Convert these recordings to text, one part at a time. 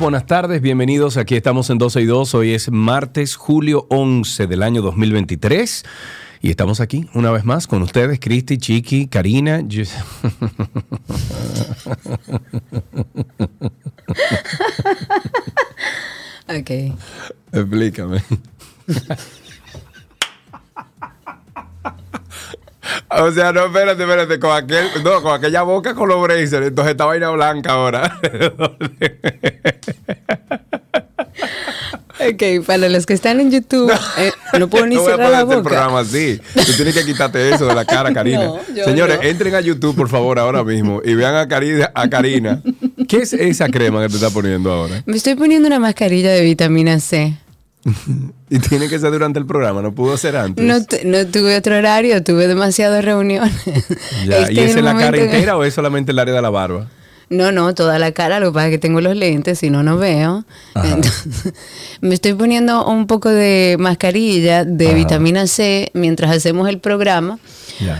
buenas tardes, bienvenidos. Aquí estamos en 12 y 2. Hoy es martes, julio 11 del año 2023. Y estamos aquí una vez más con ustedes, Cristi, Chiqui, Karina. Yo- Ok. Explícame. O sea, no, espérate, espérate, con aquel, no, con aquella boca con los braces, entonces esta vaina blanca ahora. Ok, para los que están en YouTube, eh, no puedo ni No voy a cerrar la poner este boca. programa así. Tú tienes que quitarte eso de la cara, Karina. No, yo Señores, entren a YouTube, por favor, ahora mismo y vean a Karina, a Karina. ¿Qué es esa crema que te está poniendo ahora? Me estoy poniendo una mascarilla de vitamina C. Y tiene que ser durante el programa, no pudo ser antes. No, no tuve otro horario, tuve demasiadas reuniones. Ya, Este ¿Y es en la cara entera o es solamente el área de la barba? No, no, toda la cara, lo que pasa es que tengo los lentes y no no veo. Entonces, me estoy poniendo un poco de mascarilla de Ajá. vitamina C mientras hacemos el programa.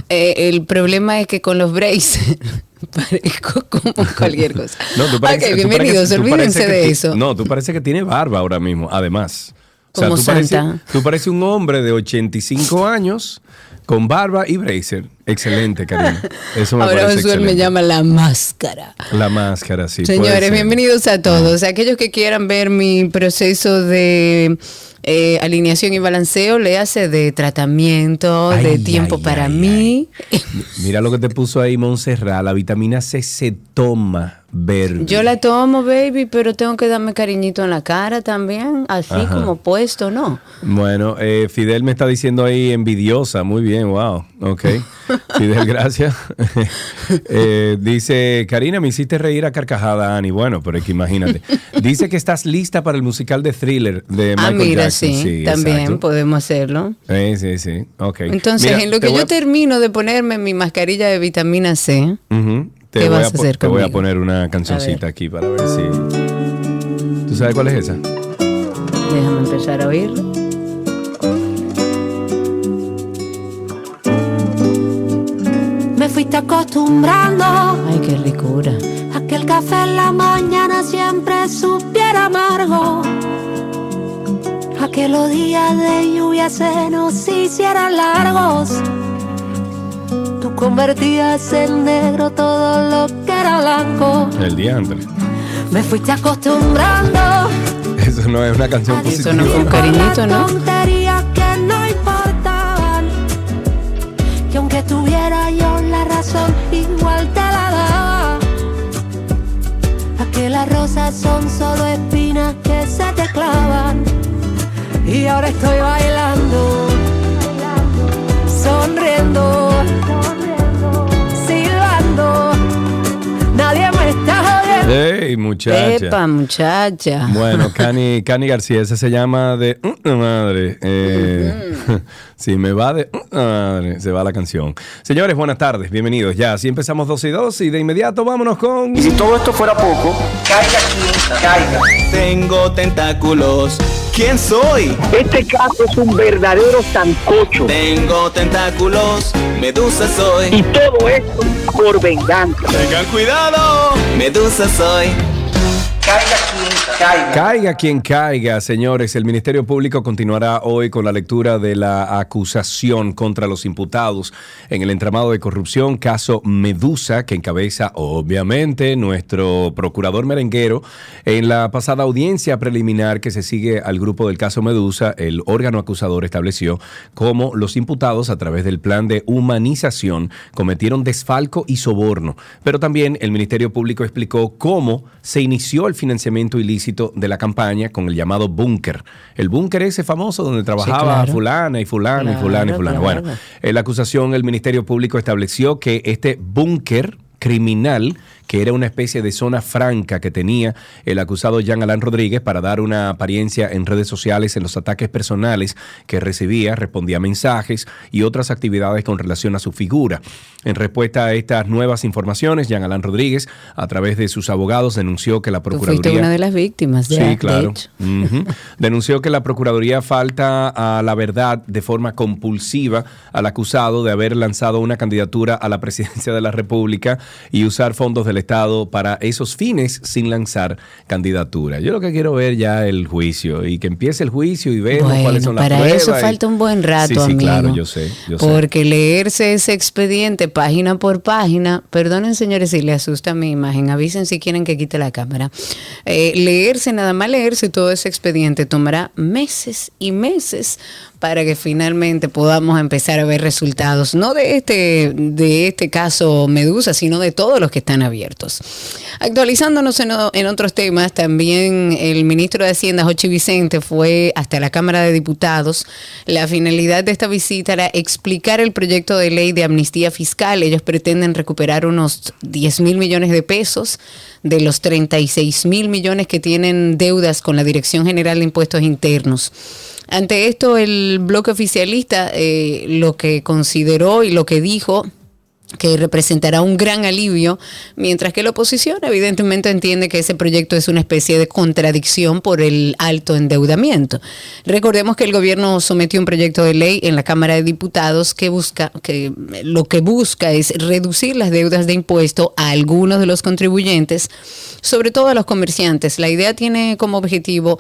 Eh, el problema es que con los braces parezco como cualquier cosa. No, tú pareces- ok, bienvenidos, olvídense de eso. No, tú parece que tiene barba ahora mismo, además. Como tú pareces, Santa. tú pareces un hombre de 85 años con barba y bracer. Excelente, Karina. Eso me Ahora Josué me ía la máscara. La máscara, sí. Señores, bienvenidos a todos. Aquellos que quieran ver mi proceso de eh, alineación y balanceo, le hace de tratamiento, Ay, de tiempo ay, para ay, mí. Mira lo que te puso ahí, Montserrat. La vitamina C se toma verde. Yo la tomo, baby, pero tengo que darme cariñito en la cara también, así Ajá. como puesto, ¿no? Bueno, eh, Fidel me está diciendo ahí envidiosa. Muy bien, wow. Ok. Fidel, gracias. Eh, dice, Karina, me hiciste reír a carcajada, Ani. Bueno, pero es que imagínate. Dice que estás lista para el musical de thriller de ah, Michael mira, Jackson. sí, también exacto. podemos hacerlo. Eh, sí, sí. Ok. Entonces, Mira, en lo que yo a- termino de ponerme mi mascarilla de vitamina C. Te ¿Qué voy vas a hacer Te voy a poner una cancioncita aquí para ver si... ¿Tú sabes cuál es esa? déjame empezar a oírlo. Fuiste acostumbrando Ay, qué ricura. a que el café en la mañana siempre supiera amargo. A que los días de lluvia se nos hicieran largos. Tú convertías en negro todo lo que era blanco. El diantre. Me fuiste acostumbrando Eso no es una canción a positiva. Eso no fue un cariñito, ¿no? Que no importaban. Que aunque tuviera yo razón, igual te la daba. A que las rosas son solo espinas que se te clavan. Y ahora estoy bailando, sonriendo, silbando. Nadie me está jodiendo. ¡Ey, muchacha! Epa, muchacha. Bueno, Cani, Cani García, ese se llama de "Mm, madre. Eh, si me va de "Mm, madre, se va la canción. Señores, buenas tardes, bienvenidos. Ya, así empezamos 2 y 2 y de inmediato vámonos con. Y si todo esto fuera poco, caiga quien caiga. Tengo tentáculos. ¿Quién soy? Este caso es un verdadero sancocho. Tengo tentáculos. Medusa soy. Y todo esto por venganza. Tengan cuidado. Medusa soy. Caiga quien caiga. Quien caiga, señores. El Ministerio Público continuará hoy con la lectura de la acusación contra los imputados en el entramado de corrupción, caso Medusa, que encabeza, obviamente, nuestro procurador merenguero. En la pasada audiencia preliminar que se sigue al grupo del caso Medusa, el órgano acusador estableció cómo los imputados, a través del plan de humanización, cometieron desfalco y soborno. Pero también el Ministerio Público explicó cómo se inició el financiamiento ilícito de la campaña con el llamado búnker. El búnker ese famoso donde trabajaba claro. fulana y fulana y fulana y fulana. claro. Bueno, en la acusación el Ministerio Público estableció que este búnker criminal que era una especie de zona franca que tenía el acusado Jean Alain Rodríguez para dar una apariencia en redes sociales en los ataques personales que recibía, respondía a mensajes y otras actividades con relación a su figura. En respuesta a estas nuevas informaciones, Jean Alain Rodríguez, a través de sus abogados, denunció que la Tú fuiste Procuraduría... una de las víctimas. Sí, claro. Denunció que la Procuraduría falta a la verdad de forma compulsiva al acusado de haber lanzado una candidatura a la presidencia de la República y usar fondos del Estado para esos fines sin lanzar candidatura. Yo lo que quiero ver ya el juicio y que empiece el juicio y vemos Bueno, cuáles son las para pruebas. eso y- falta un buen rato, Sí, sí, amigo. claro, yo sé, yo sé. Porque leerse ese expediente página por página, perdonen señores si le asusta mi imagen, avisen si quieren que quite la cámara. Eh, leerse, nada más leerse todo ese expediente tomará meses y meses para que finalmente podamos empezar a ver resultados, no de este, de este caso Medusa, sino de todos los que están abiertos. Actualizándonos en, en otros temas, también el ministro de Hacienda, Jochi Vicente, fue hasta la Cámara de Diputados. La finalidad de esta visita era explicar el proyecto de ley de amnistía fiscal. Ellos pretenden recuperar unos 10 mil millones de pesos de los 36 mil millones que tienen deudas con la Dirección General de Impuestos Internos. Ante esto, el bloque oficialista eh, lo que consideró y lo que dijo que representará un gran alivio, mientras que la oposición evidentemente entiende que ese proyecto es una especie de contradicción por el alto endeudamiento. Recordemos que el gobierno sometió un proyecto de ley en la Cámara de Diputados que busca que lo que busca es reducir las deudas de impuesto a algunos de los contribuyentes, sobre todo a los comerciantes. La idea tiene como objetivo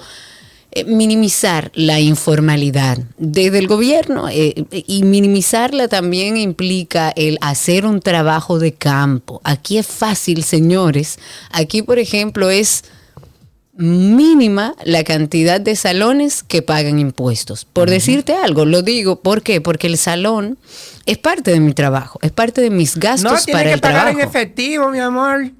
minimizar la informalidad desde el gobierno eh, y minimizarla también implica el hacer un trabajo de campo. Aquí es fácil, señores. Aquí, por ejemplo, es mínima la cantidad de salones que pagan impuestos. Por decirte algo, lo digo, ¿por qué? Porque el salón es parte de mi trabajo, es parte de mis gastos No, tiene para que el pagar trabajo. en efectivo, mi amor.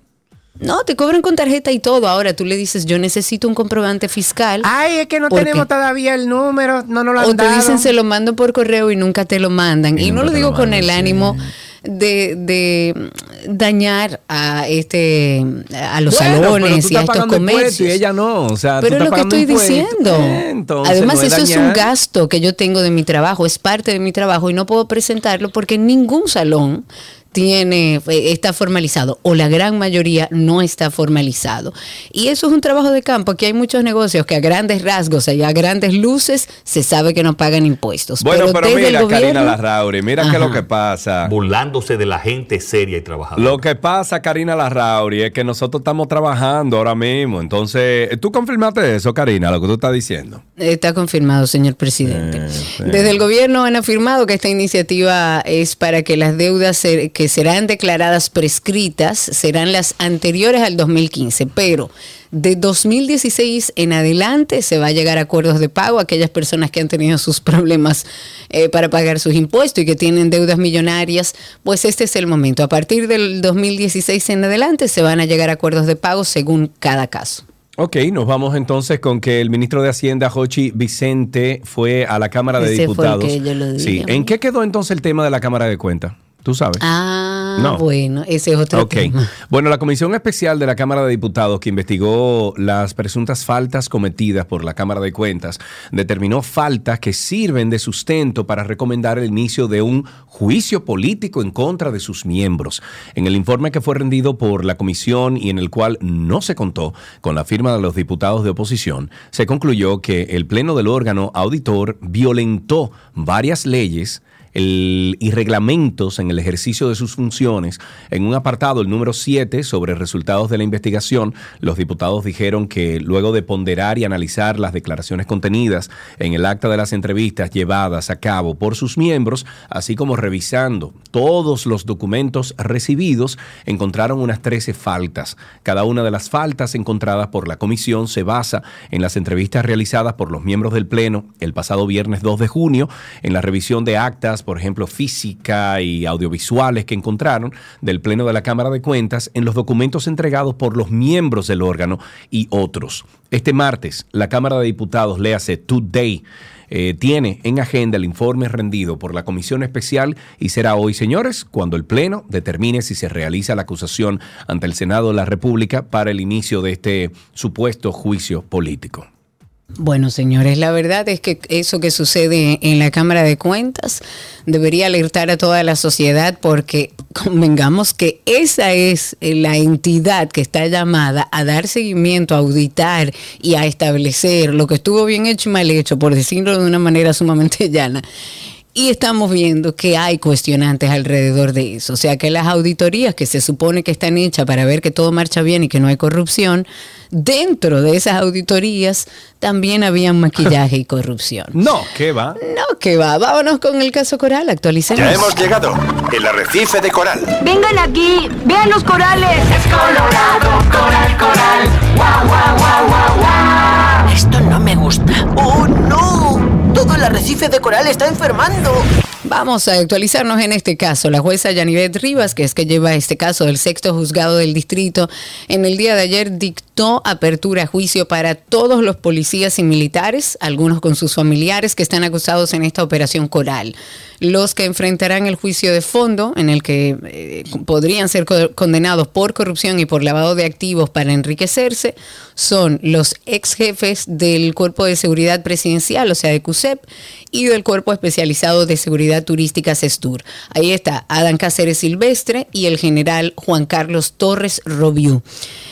No, te cobran con tarjeta y todo. Ahora tú le dices, yo necesito un comprobante fiscal. Ay, es que no ¿Por tenemos qué? todavía el número, no nos lo han o te dado. dicen se lo mando por correo y nunca te lo mandan. Y Y, no lo digo lo con mandan, el sí. ánimo de, de dañar a este a los Bueno, pero tú salones y a estos comercios. Y ella no, o sea, tú Pero es estás lo que estoy diciendo. Eh, entonces, Además, eso es un gasto que yo tengo de mi trabajo, es parte de mi trabajo y no puedo presentarlo porque ningún salón tiene eh, está formalizado o la gran mayoría no está formalizado. Y eso es un trabajo de campo. Aquí hay muchos negocios que a grandes rasgos y a grandes luces se sabe que no pagan impuestos. Bueno, pero, desde el mira, Karina gobierno- Larrauri, mira qué es lo que pasa. burlándose de la gente seria y trabajadora. Lo que pasa, Karina Larrauri, es que nosotros estamos trabajando ahora mismo. Entonces, ¿tú confirmaste eso, Karina, lo que tú estás diciendo? Está confirmado, señor presidente. Eh, sí. Desde el gobierno han afirmado que esta iniciativa es para que las deudas se- que serán declaradas prescritas serán las anteriores al 2015, pero de 2016 en adelante se va a llegar a acuerdos de pago a aquellas personas que han tenido sus problemas eh, para pagar sus impuestos y que tienen deudas millonarias, pues este es el momento. A partir del 2016 en adelante se van a llegar a acuerdos de pago según cada caso. Ok, nos vamos entonces con que el ministro de Hacienda, Jochi Vicente, fue a la Cámara de Ese fue el Diputados. que yo lo dije, sí, ¿en qué quedó entonces el tema de la Cámara de Cuentas? ¿Tú sabes? Ah, No. bueno, ese es otro tema. Bueno, la Comisión Especial de la Cámara de Diputados, que investigó las presuntas faltas cometidas por la Cámara de Cuentas, determinó faltas que sirven de sustento para recomendar el inicio de un juicio político en contra de sus miembros. En el informe que fue rendido por la Comisión y en el cual no se contó con la firma de los diputados de oposición, se concluyó que el Pleno del órgano auditor violentó varias leyes el- y reglamentos en el ejercicio de sus funciones. En un apartado, el número 7, sobre resultados de la investigación, los diputados dijeron que luego de ponderar y analizar las declaraciones contenidas en el acta de las entrevistas llevadas a cabo por sus miembros, así como revisando todos los documentos recibidos, encontraron unas 13 faltas. Cada una de las faltas encontradas por la comisión se basa en las entrevistas realizadas por los miembros del Pleno el pasado viernes 2 de junio, en la revisión de actas, por ejemplo, física y audiovisuales que encontraron del Pleno de la Cámara de Cuentas, en los documentos entregados por los miembros del órgano y otros. Este martes, la Cámara de Diputados, léase Today, eh, tiene en agenda el informe rendido por la Comisión Especial y será hoy, señores, cuando el Pleno determine si se realiza la acusación ante el Senado de la República para el inicio de este supuesto juicio político. Bueno, señores, la verdad es que eso que sucede en la Cámara de Cuentas debería alertar a toda la sociedad porque convengamos que esa es la entidad que está llamada a dar seguimiento, a auditar y a establecer lo que estuvo bien hecho y mal hecho, por decirlo de una manera sumamente llana. Y estamos viendo que hay cuestionantes alrededor de eso. O sea que las auditorías que se supone que están hechas para ver que todo marcha bien y que no hay corrupción, dentro de esas auditorías también había maquillaje y corrupción. No, ¿qué va? No, que va. Vámonos con el caso Coral, actualicemos. Ya hemos llegado. El arrecife de coral. Vengan aquí, vean los corales. Es colorado, coral, coral. Guau, guau, guau, guau, guau. Esto no me gusta. ¡Oh, no! Todo el arrecife de coral está enfermando. Vamos a actualizarnos en este caso. La jueza Yanivet Rivas, que es que lleva este caso del sexto juzgado del distrito, en el día de ayer dictó apertura a juicio para todos los policías y militares, algunos con sus familiares que están acusados en esta operación coral. Los que enfrentarán el juicio de fondo, en el que eh, podrían ser co- condenados por corrupción y por lavado de activos para enriquecerse, son los ex jefes del Cuerpo de Seguridad Presidencial, o sea, de CUSEP, y del Cuerpo Especializado de Seguridad Turística CESTUR. Ahí está Adán Cáceres Silvestre y el general Juan Carlos Torres Robiú.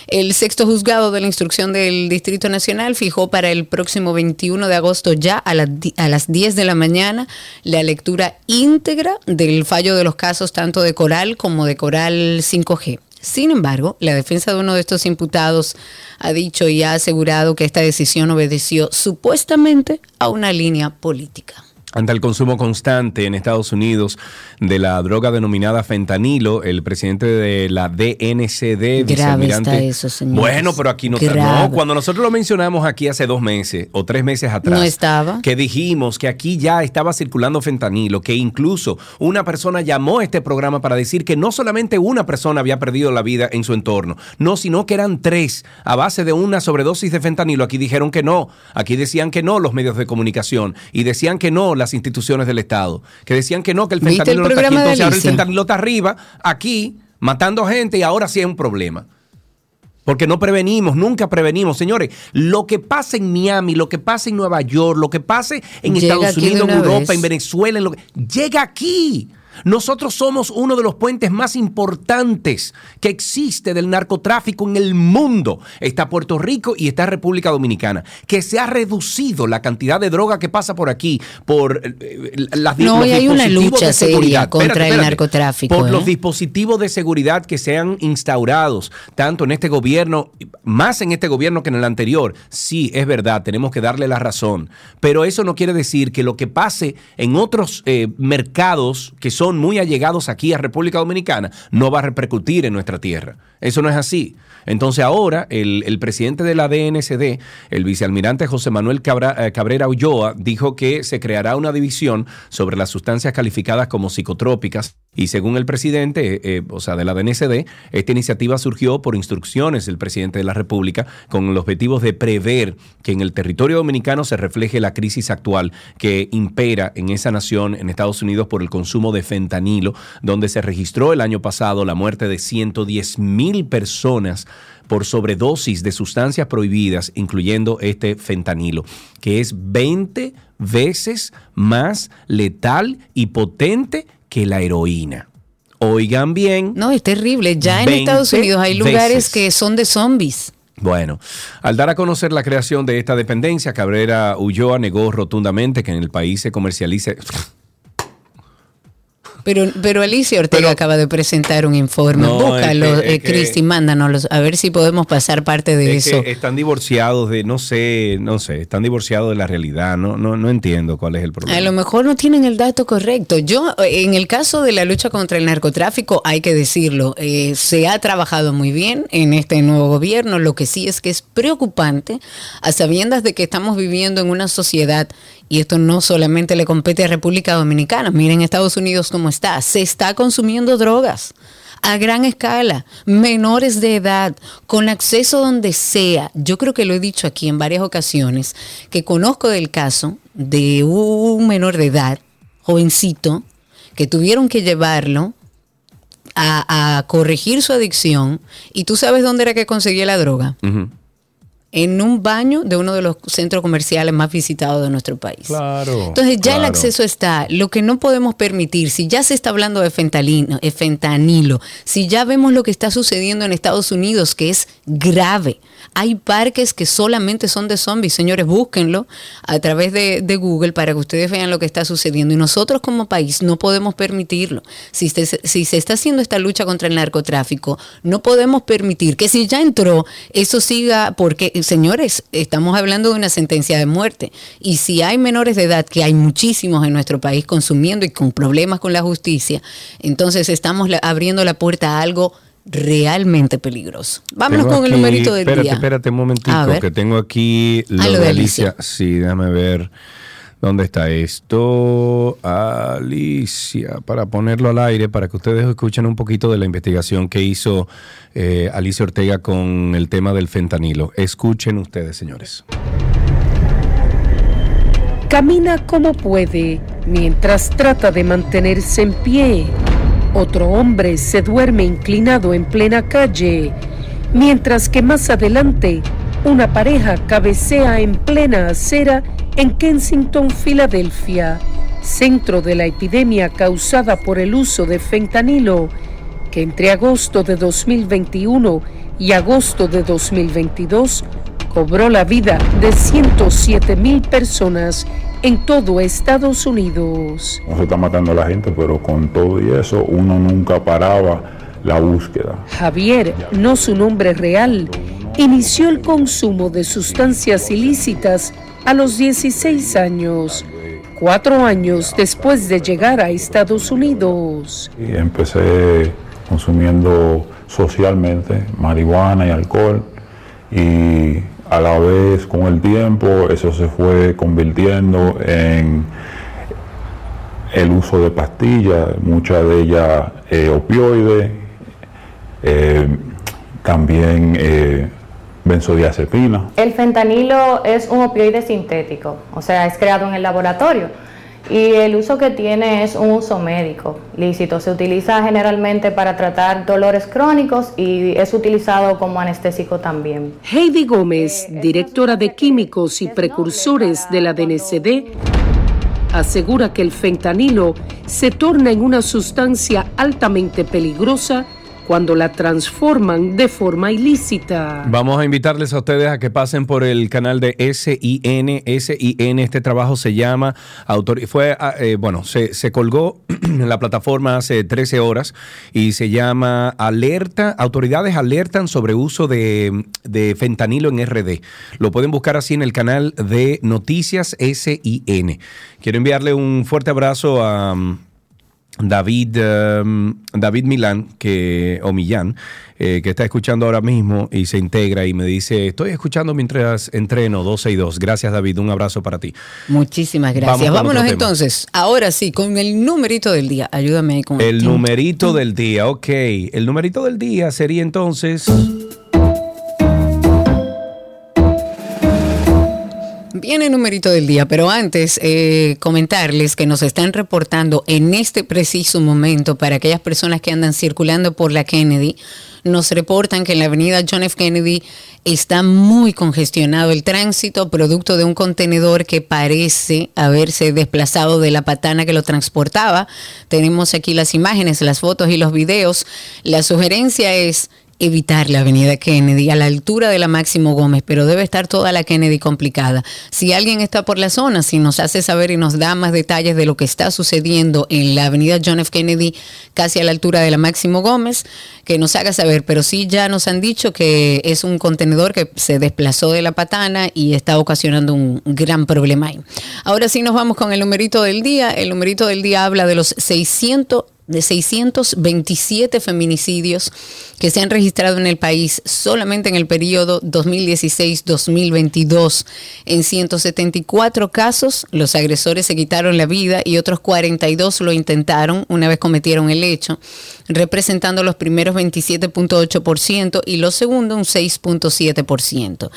El sexto juzgado de la instrucción del Distrito Nacional fijó para el próximo 21 de agosto ya a, a las 10 de la mañana la lectura íntegra del fallo de los casos tanto de Coral como de Coral 5G. Sin embargo, la defensa de uno de estos imputados ha dicho y ha asegurado que esta decisión obedeció supuestamente a una línea política. Ante el consumo constante en Estados Unidos de la droga denominada fentanilo, el presidente de la DNCD, vicealmirante- está eso, señores. Bueno, pero aquí no está. Grave. No, cuando nosotros lo mencionamos aquí hace dos meses o tres meses atrás. No estaba. Que dijimos que aquí ya estaba circulando fentanilo, que incluso una persona llamó a este programa para decir que no solamente una persona había perdido la vida en su entorno, no, sino que eran tres a base de una sobredosis de fentanilo. Aquí dijeron que no, aquí decían que no los medios de comunicación y decían que no las instituciones del Estado, que decían que no, que el ¿Viste fentanilo el no está aquí, entonces ahora el fentanilo está arriba, aquí, matando gente y ahora sí es un problema. Porque no prevenimos, nunca prevenimos. Señores, lo que pasa en Miami, lo que pasa en Nueva York, lo que pase en Llega Estados Unidos, en Europa, vez. en Venezuela, en lo que- llega aquí. Nosotros somos uno de los puentes más importantes que existe del narcotráfico en el mundo. Está Puerto Rico y está República Dominicana. Que se ha reducido la cantidad de droga que pasa por aquí, por eh, eh, las No, los y hay una lucha de seria seguridad. contra el narcotráfico, Por los ¿eh? dispositivos de seguridad que se han instaurados, tanto en este gobierno, más en este gobierno que en el anterior. Sí, es verdad, tenemos que darle la razón. Pero eso no quiere decir que lo que pase en otros eh, mercados que son muy allegados aquí a República Dominicana no va a repercutir en nuestra tierra. Eso no es así. Entonces ahora el, el presidente de la DNCD, el vicealmirante José Manuel Cabra- eh, Cabrera Ulloa, dijo que se creará una división sobre las sustancias calificadas como psicotrópicas. Y según el presidente, eh, eh, o sea, de la DNCD, esta iniciativa surgió por instrucciones del presidente de la República con el objetivo de prever que en el territorio dominicano se refleje la crisis actual que impera en esa nación, en Estados Unidos, por el consumo de fentanilo, donde se registró el año pasado la muerte de 110 mil personas por sobredosis de sustancias prohibidas, incluyendo este fentanilo, que es 20 veces más letal y potente que la heroína. Oigan bien. No, es terrible. Ya en 20 Estados Unidos hay lugares veces. que son de zombies. Bueno, al dar a conocer la creación de esta dependencia, Cabrera Ulloa negó rotundamente que en el país se comercialice. Pero, pero Alicia Ortega acaba de presentar un informe. No, Búscalo, eh, Cristi, mándanos a ver si podemos pasar parte de Es eso. que están divorciados de, no sé, no sé, están divorciados de la realidad. No, no, no entiendo cuál es el problema. A lo mejor no tienen el dato correcto. Yo, eh, en el caso de la lucha contra el narcotráfico, hay que decirlo, eh, se ha trabajado muy bien en este nuevo gobierno. Lo que sí es que es preocupante, a sabiendas de que estamos viviendo en una sociedad, y esto no solamente le compete a República Dominicana, miren Estados Unidos cómo está, se está consumiendo drogas. a gran escala, menores de edad, con acceso donde sea. Yo creo que lo he dicho aquí en varias ocasiones, que conozco del caso de un menor de edad, jovencito, que tuvieron que llevarlo a, corregir su adicción. ¿Y tú sabes dónde era que conseguía la droga? En un baño de uno de los centros comerciales más visitados de nuestro país. Claro. Entonces ya el acceso está. Lo que no podemos permitir, si ya se está hablando de fentanilo, eh, fentanilo, si ya vemos lo que está sucediendo en Estados Unidos, que es grave. Hay parques que solamente son de zombies. Señores, búsquenlo a través de, de Google para que ustedes vean lo que está sucediendo. Y nosotros como país no podemos permitirlo. Si se, si se está haciendo esta lucha contra el narcotráfico, no podemos permitir que si ya entró, eso siga, porque, señores, estamos hablando de una sentencia de muerte. Y si hay menores de edad, que hay muchísimos en nuestro país consumiendo y con problemas con la justicia, entonces estamos abriendo la puerta a algo realmente peligroso. Vámonos Tengo con el numerito del espérate, día. Espérate un momentico, A ver. que tengo aquí lo, Ah, lo de de Alicia. Sí, déjame ver. ¿Dónde está esto? Alicia, para ponerlo al aire, para que ustedes escuchen un poquito de la investigación que hizo eh, Alicia Ortega con el tema del fentanilo. Escuchen ustedes, señores. Camina como puede mientras trata de mantenerse en pie. Otro hombre se duerme inclinado en plena calle, mientras que más adelante una pareja cabecea en plena acera en Kensington, Filadelfia, centro de la epidemia causada por el uso de fentanilo, que entre agosto de 2021 y agosto de 2022 cobró la vida de 107 mil personas en todo Estados Unidos. No se está matando a la gente, pero con todo y eso, uno nunca paraba la búsqueda. Javier, no su nombre real, inició el consumo de sustancias ilícitas a los 16 años, cuatro años después de llegar a Estados Unidos. Empecé consumiendo socialmente marihuana y alcohol y a la vez con el tiempo eso se fue convirtiendo en el uso de pastillas, muchas de ellas eh, opioides, eh, también eh, benzodiazepina. El fentanilo es un opioide sintético, o sea, es creado en el laboratorio y el uso que tiene es un uso médico lícito. Se utiliza generalmente para tratar dolores crónicos y es utilizado como anestésico también. Heidi Gómez, directora de Químicos y Precursores de la DNCD, asegura que el fentanilo se torna en una sustancia altamente peligrosa cuando la transforman de forma ilícita. Vamos a invitarles a ustedes a que pasen por el canal de SIN. SIN, este trabajo se llama, autor, fue, ah, eh, bueno, se, se colgó en la plataforma hace 13 horas y se llama Alerta, autoridades alertan sobre uso de, de fentanilo en RD. Lo pueden buscar así en el canal de Noticias SIN. Quiero enviarle un fuerte abrazo a... David, um, David Milán, que, o Millán, eh, que está escuchando ahora mismo y se integra y me dice, estoy escuchando mientras entreno 12 y 2. Gracias David, un abrazo para ti. Muchísimas Vamos gracias. con Vámonos entonces, ahora sí, con el numerito del día. Ayúdame con El tin, numerito del día, ok. El numerito del día sería entonces... Viene el numerito del día, pero antes eh, comentarles que nos están reportando en este preciso momento para aquellas personas que andan circulando por la Kennedy, nos reportan que en la avenida John F. Kennedy está muy congestionado el tránsito, producto de un contenedor que parece haberse desplazado de la patana que lo transportaba. Tenemos aquí las imágenes, las fotos y los videos. La sugerencia es evitar la avenida Kennedy a la altura de la Máximo Gómez, pero debe estar toda la Kennedy complicada. Si alguien está por la zona, si nos hace saber y nos da más detalles de lo que está sucediendo en la avenida John F. Kennedy, casi a la altura de la Máximo Gómez, que nos haga saber, pero sí ya nos han dicho que es un contenedor que se desplazó de la patana y está ocasionando un gran problema ahí. Ahora sí nos vamos con el numerito del día. El numerito del día habla de los 600 de 627 feminicidios que se han registrado en el país solamente en el periodo 2016-2022. En 174 casos, los agresores se quitaron la vida y otros 42 lo intentaron una vez cometieron el hecho. Representando los primeros 27.8% y los segundos un 6.7%.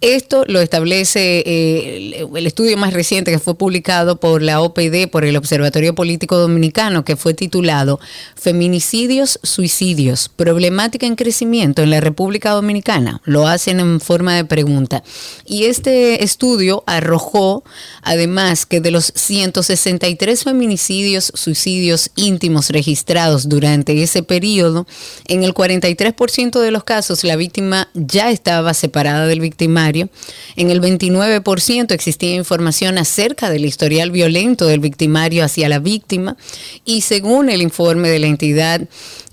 Esto lo establece eh, el, estudio más reciente que fue publicado por la OPD, por el Observatorio Político Dominicano, que fue titulado Feminicidios, Suicidios, Problemática en Crecimiento en la República Dominicana. Lo hacen en forma de pregunta. Y este estudio arrojó, además, que de los 163 feminicidios, suicidios íntimos registrados durante ese periodo, en el 43% de los casos la víctima ya estaba separada del victimario, en el 29% existía información acerca del historial violento del victimario hacia la víctima. Y según el informe de la entidad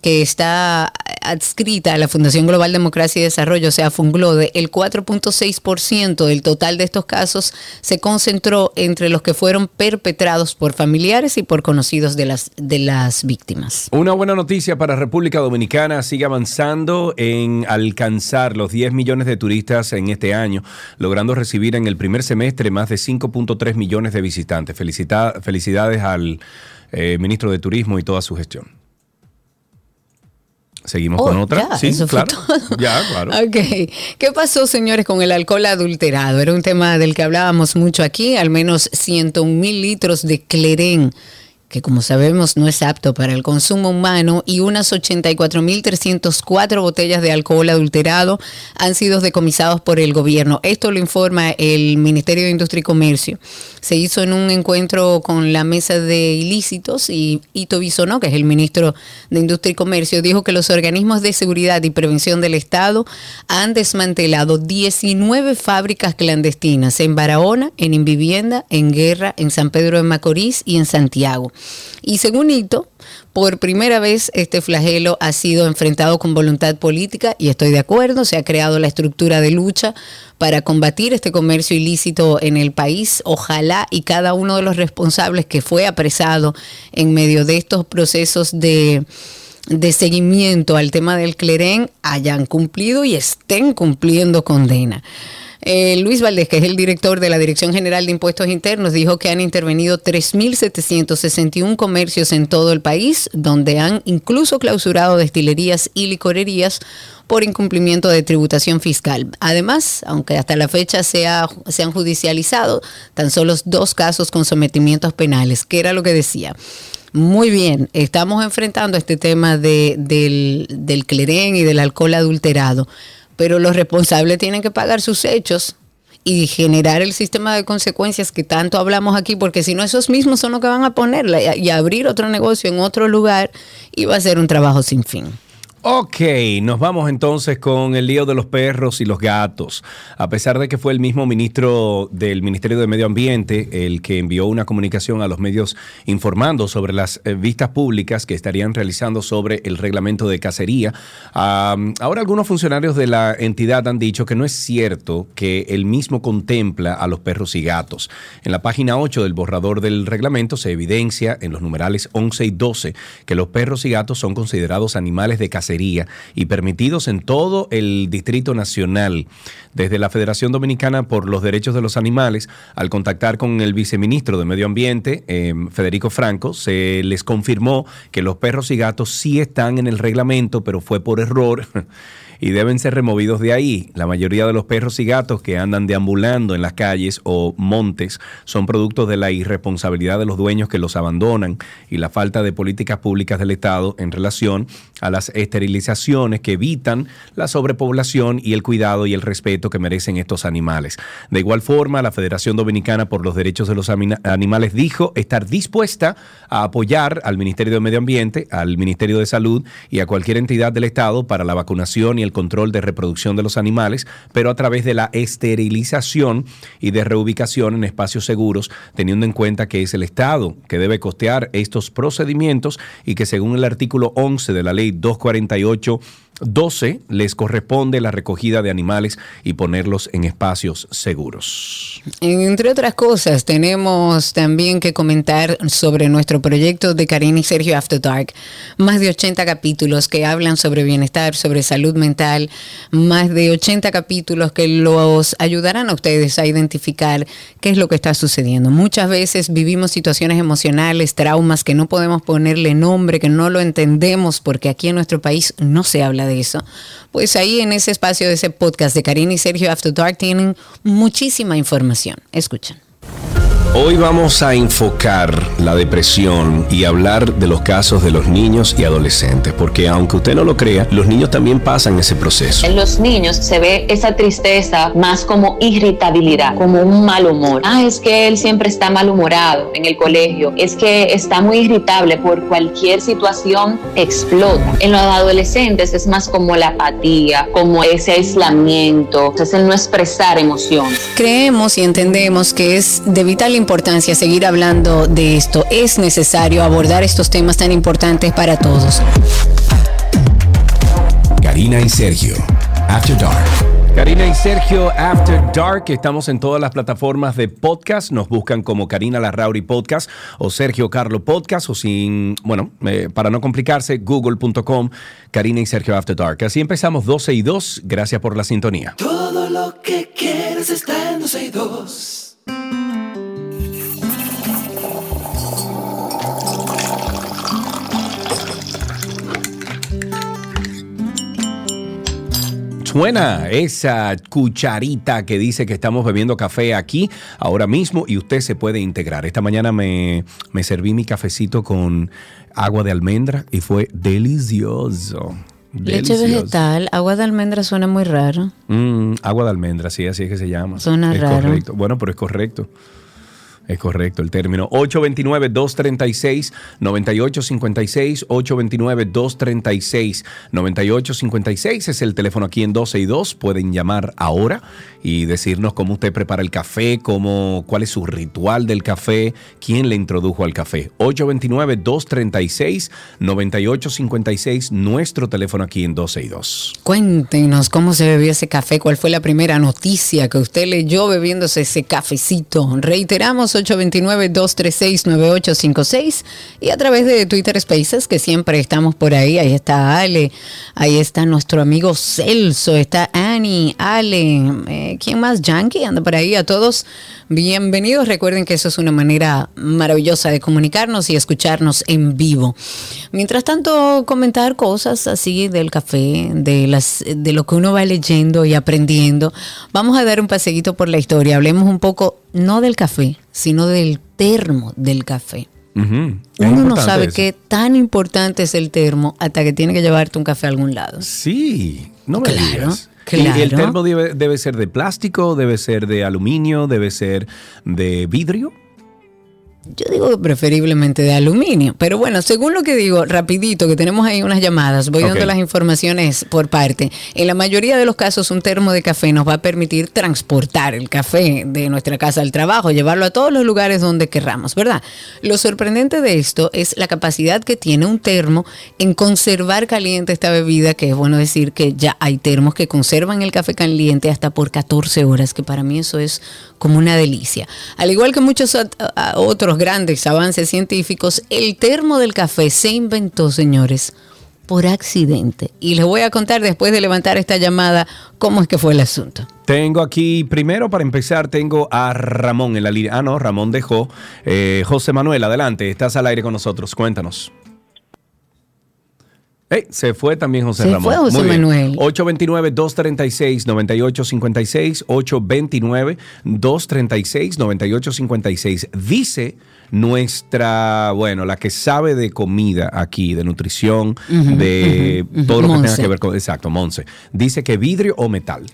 que está adscrita a la Fundación Global Democracia y Desarrollo, o sea, FUNGLODE, el 4.6% del total de estos casos se concentró entre los que fueron perpetrados por familiares y por conocidos de las, de las víctimas. Una buena noticia para República Dominicana, sigue avanzando en alcanzar los 10 millones de turistas en este año, logrando recibir en el primer semestre más de 5.3 millones de visitantes. Felicita- felicidades al eh, ministro de Turismo y toda su gestión. Seguimos Oh, con otra. ya, sí, eso fue claro. todo. Ya, claro. Ok. ¿Qué pasó, señores, con el alcohol adulterado? Era un tema del que hablábamos mucho aquí, al menos 101 mil litros de clerén que como sabemos no es apto para el consumo humano, y unas 84.304 botellas de alcohol adulterado han sido decomisados por el gobierno. Esto lo informa el Ministerio de Industria y Comercio. Se hizo en un encuentro con la mesa de ilícitos y Ito Bisonó, que es el ministro de Industria y Comercio, dijo que los organismos de seguridad y prevención del Estado han desmantelado 19 fábricas clandestinas en Barahona, en Invivienda, en Guerra, en San Pedro de Macorís y en Santiago. Y según Ito, por primera vez este flagelo ha sido enfrentado con voluntad política y estoy de acuerdo, se ha creado la estructura de lucha para combatir este comercio ilícito en el país. Ojalá y cada uno de los responsables que fue apresado en medio de estos procesos de de seguimiento al tema del clerén hayan cumplido y estén cumpliendo condena. Eh, Luis Valdés, que es el director de la Dirección General de Impuestos Internos, dijo que han intervenido 3.761 comercios en todo el país, donde han incluso clausurado destilerías y licorerías por incumplimiento de tributación fiscal. Además, aunque hasta la fecha se, ha- han judicializado tan solo dos casos con sometimientos penales, que era lo que decía. Muy bien, estamos enfrentando este tema de, del, del clerén y del alcohol adulterado, pero los responsables tienen que pagar sus hechos y generar el sistema de consecuencias que tanto hablamos aquí, porque si no, esos mismos son los que van a ponerla y, abrir otro negocio en otro lugar y va a ser un trabajo sin fin. Ok, nos vamos entonces con el lío de los perros y los gatos. A pesar de que fue el mismo ministro del Ministerio de Medio Ambiente el que envió una comunicación a los medios informando sobre las eh, vistas públicas que estarían realizando sobre el reglamento de cacería, ahora algunos funcionarios de la entidad han dicho que no es cierto que el mismo contempla a los perros y gatos. En la página 8 del borrador del reglamento se evidencia en los numerales 11 y 12 que los perros y gatos son considerados animales de cacería y permitidos en todo el Distrito Nacional. Desde la Federación Dominicana por los Derechos de los Animales, al contactar con el viceministro de Medio Ambiente, eh, Federico Franco, se les confirmó que los perros y gatos sí están en el reglamento, pero fue por error. y deben ser removidos de ahí. La mayoría de los perros y gatos que andan deambulando en las calles o montes son productos de la irresponsabilidad de los dueños que los abandonan y la falta de políticas públicas del Estado en relación a las esterilizaciones que evitan la sobrepoblación y el cuidado y el respeto que merecen estos animales. De igual forma, la Federación Dominicana por los Derechos de los Animales dijo estar dispuesta a apoyar al Ministerio de Medio Ambiente, al Ministerio de Salud y a cualquier entidad del Estado para la vacunación y el control de reproducción de los animales, pero a través de la esterilización y de reubicación en espacios seguros, teniendo en cuenta que es el Estado que debe costear estos procedimientos y que según el artículo 11 de la ley 248 12 les corresponde la recogida de animales y ponerlos en espacios seguros. Entre otras cosas, tenemos también que comentar sobre nuestro proyecto de Karina y Sergio After Dark. Más de 80 capítulos que hablan sobre bienestar, sobre salud mental más de 80 capítulos que los ayudarán a ustedes a identificar qué es lo que está sucediendo. Muchas veces vivimos situaciones emocionales, traumas que no podemos ponerle nombre, que no lo entendemos porque aquí en nuestro país no se habla de eso. Pues ahí en ese espacio de ese podcast de Karina y Sergio After Dark tienen muchísima información. Escuchen. Hoy vamos a enfocar la depresión y hablar de los casos de los niños y adolescentes, porque aunque usted no lo crea, los niños también pasan ese proceso. En los niños se ve esa tristeza más como irritabilidad, como un mal humor. Ah, es que él siempre está malhumorado en el colegio, es que está muy irritable por cualquier situación, explota. En los adolescentes es más como la apatía, como ese aislamiento, es el no expresar emociones. Creemos y entendemos que es de vital importancia seguir hablando de esto. Es necesario abordar estos temas tan importantes para todos. Karina y Sergio, After Dark. Karina y Sergio After Dark, estamos en todas las plataformas de podcast, nos buscan como Karina Larrauri Podcast o Sergio Carlo Podcast o sin, bueno, eh, para no complicarse, google.com, Karina y Sergio After Dark. Así empezamos 12 y 2, gracias por la sintonía. Todo lo que quieres está en 12 y 2. Suena esa cucharita que dice que estamos bebiendo café aquí ahora mismo y usted se puede integrar. Esta mañana me, me serví mi cafecito con agua de almendra y fue delicioso. Leche Delicioso. vegetal, agua de almendra suena muy raro. Mm, agua de almendra, sí, así es que se llama. Suena es raro. correcto. Bueno, pero es correcto. Es correcto el término. 829-236-9856. 829-236-9856 es el teléfono aquí en 12 y 2. Pueden llamar ahora y decirnos cómo usted prepara el café, cómo, cuál es su ritual del café, quién le introdujo al café. 829-236-9856, nuestro teléfono aquí en 12 y 2. Cuéntenos cómo se bebió ese café, cuál fue la primera noticia que usted leyó bebiéndose ese cafecito. Reiteramos 829-236-9856 y a través de Twitter Spaces, que siempre estamos por ahí. Ahí está Ale, ahí está nuestro amigo Celso, está Annie, Ale, eh, ¿quién más? Yankee anda por ahí. A todos, bienvenidos. Recuerden que eso es una manera maravillosa de comunicarnos y escucharnos en vivo. Mientras tanto, comentar cosas así del café, de, las, de lo que uno va leyendo y aprendiendo. Vamos a dar un paseíto por la historia. Hablemos un poco, no del café, sino del termo del café. Uno no sabe eso. qué tan importante es el termo hasta que tiene que llevarte un café a algún lado. Sí, no me Claro, digas. Claro. ¿Y el termo debe, debe ser de plástico, debe ser de aluminio, debe ser de vidrio? Yo digo que preferiblemente de aluminio, pero bueno, según lo que digo, rapidito, que tenemos ahí unas llamadas, voy dando las informaciones por parte. En la mayoría de los casos, un termo de café nos va a permitir transportar el café de nuestra casa al trabajo, llevarlo a todos los lugares donde querramos, ¿verdad? Lo sorprendente de esto es la capacidad que tiene un termo en conservar caliente esta bebida, que es bueno decir que ya hay termos que conservan el café caliente hasta por 14 horas, que para mí eso es como una delicia. Al igual que muchos ot- grandes avances científicos, el termo del café se inventó, señores, por accidente. Y les voy a contar después de levantar esta llamada cómo es que fue el asunto. Tengo aquí, primero para empezar, tengo a Ramón en la línea. Ah, no, Ramón dejó. Eh, José Manuel, adelante, estás al aire con nosotros, cuéntanos. Ey, se fue también José Se Ramón. fue José. Manuel. 829-236-9856. 829-236-9856. Dice nuestra, bueno, la que sabe de comida aquí, de nutrición, de todo lo que tenga que ver con. Exacto, Monse. Dice que vidrio o metal.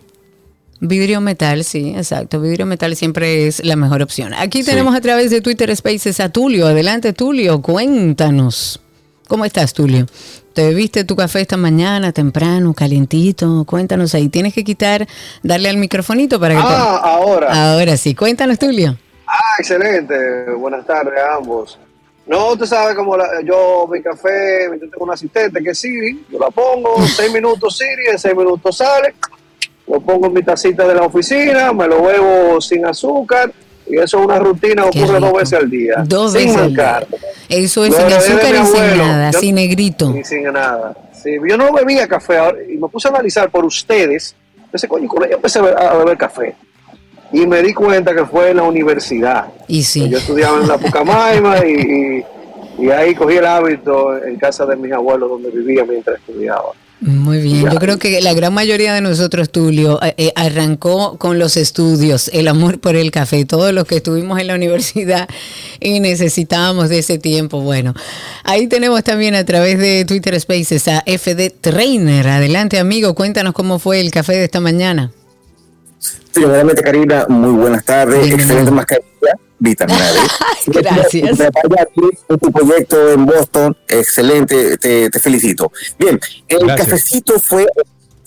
Vidrio metal, sí, exacto. Vidrio metal siempre es la mejor opción. Aquí tenemos a través de Twitter Spaces a Tulio. Adelante, Tulio, cuéntanos. ¿Cómo estás, Tulio? ¿Te bebiste tu café esta mañana, temprano, calientito? Cuéntanos ahí. Tienes que quitar, darle al microfonito para que te- Ah, ahora. Ahora sí. Cuéntanos, Tulio. Ah, excelente. Buenas tardes a ambos. No, usted sabe cómo la- yo, mi café, yo tengo un asistente que es Siri, yo la pongo, seis minutos Siri, en seis minutos sale, lo pongo en mi tacita de la oficina, me lo bebo sin azúcar, y eso es una rutina que ocurre dos veces al día. Dos sin veces mancar. Eso es Lo sin azúcar y sin nada, Yo- sin negrito. Y sin nada. Sí, yo no bebía café ahora, y me puse a analizar por ustedes. Pensé, coño, ella empecé a beber, a beber café. Y me di cuenta que fue en la universidad. Y sí. Yo estudiaba en la Pucamaima y, y, y ahí cogí el hábito en casa de mis abuelos donde vivía mientras estudiaba. Muy bien, yo creo que la gran mayoría de nosotros, Tulio, eh, eh, arrancó con los estudios, el amor por el café, todos los que estuvimos en la universidad y necesitábamos de ese tiempo. Bueno, ahí tenemos también a través de Twitter Spaces a FD Trainer. Adelante, amigo, cuéntanos cómo fue el café de esta mañana. Primeramente, Karina, muy buenas tardes. Excelente mascarilla, vitamina D. Gracias. En tu proyecto en Boston, excelente, te, te felicito. Bien, el Gracias. cafecito fue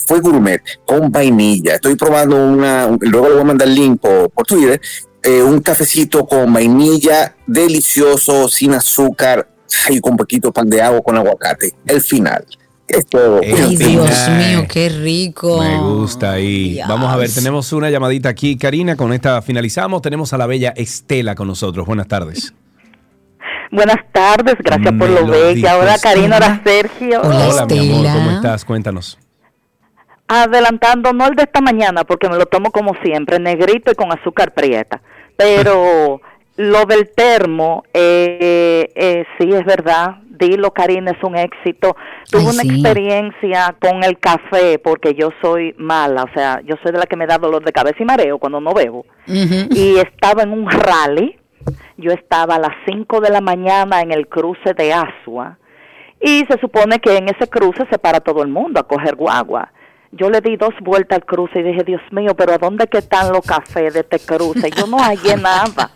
fue gourmet con vainilla. Estoy probando una, luego le voy a mandar el link por, por Twitter, eh, un cafecito con vainilla delicioso, sin azúcar y con poquito pan de agua con aguacate. El final. Es todo. Ay, Dios mío, qué rico. Me gusta ahí. Vamos a ver, tenemos una llamadita aquí, Karina. Con esta finalizamos. Tenemos a la bella Estela con nosotros. Buenas tardes. Buenas tardes, gracias por lo lo bella. Karina, ahora Sergio. Hola, mi amor, ¿cómo estás? Cuéntanos. Adelantando, no el de esta mañana, porque me lo tomo como siempre, negrito y con azúcar prieta. Pero lo del termo, eh, eh, sí es verdad. Dilo, Karina, es un éxito. Tuve una sí. experiencia con el café, porque yo soy mala, o sea, yo soy de la que me da dolor de cabeza y mareo cuando no bebo. y estaba en un rally. Yo estaba a las 5 de la mañana en el cruce de Asua y se supone que en ese cruce se para todo el mundo a coger guagua. Yo le di dos vueltas al cruce y dije, Dios mío, pero ¿a dónde que están los cafés de este cruce? Yo no hallé nada.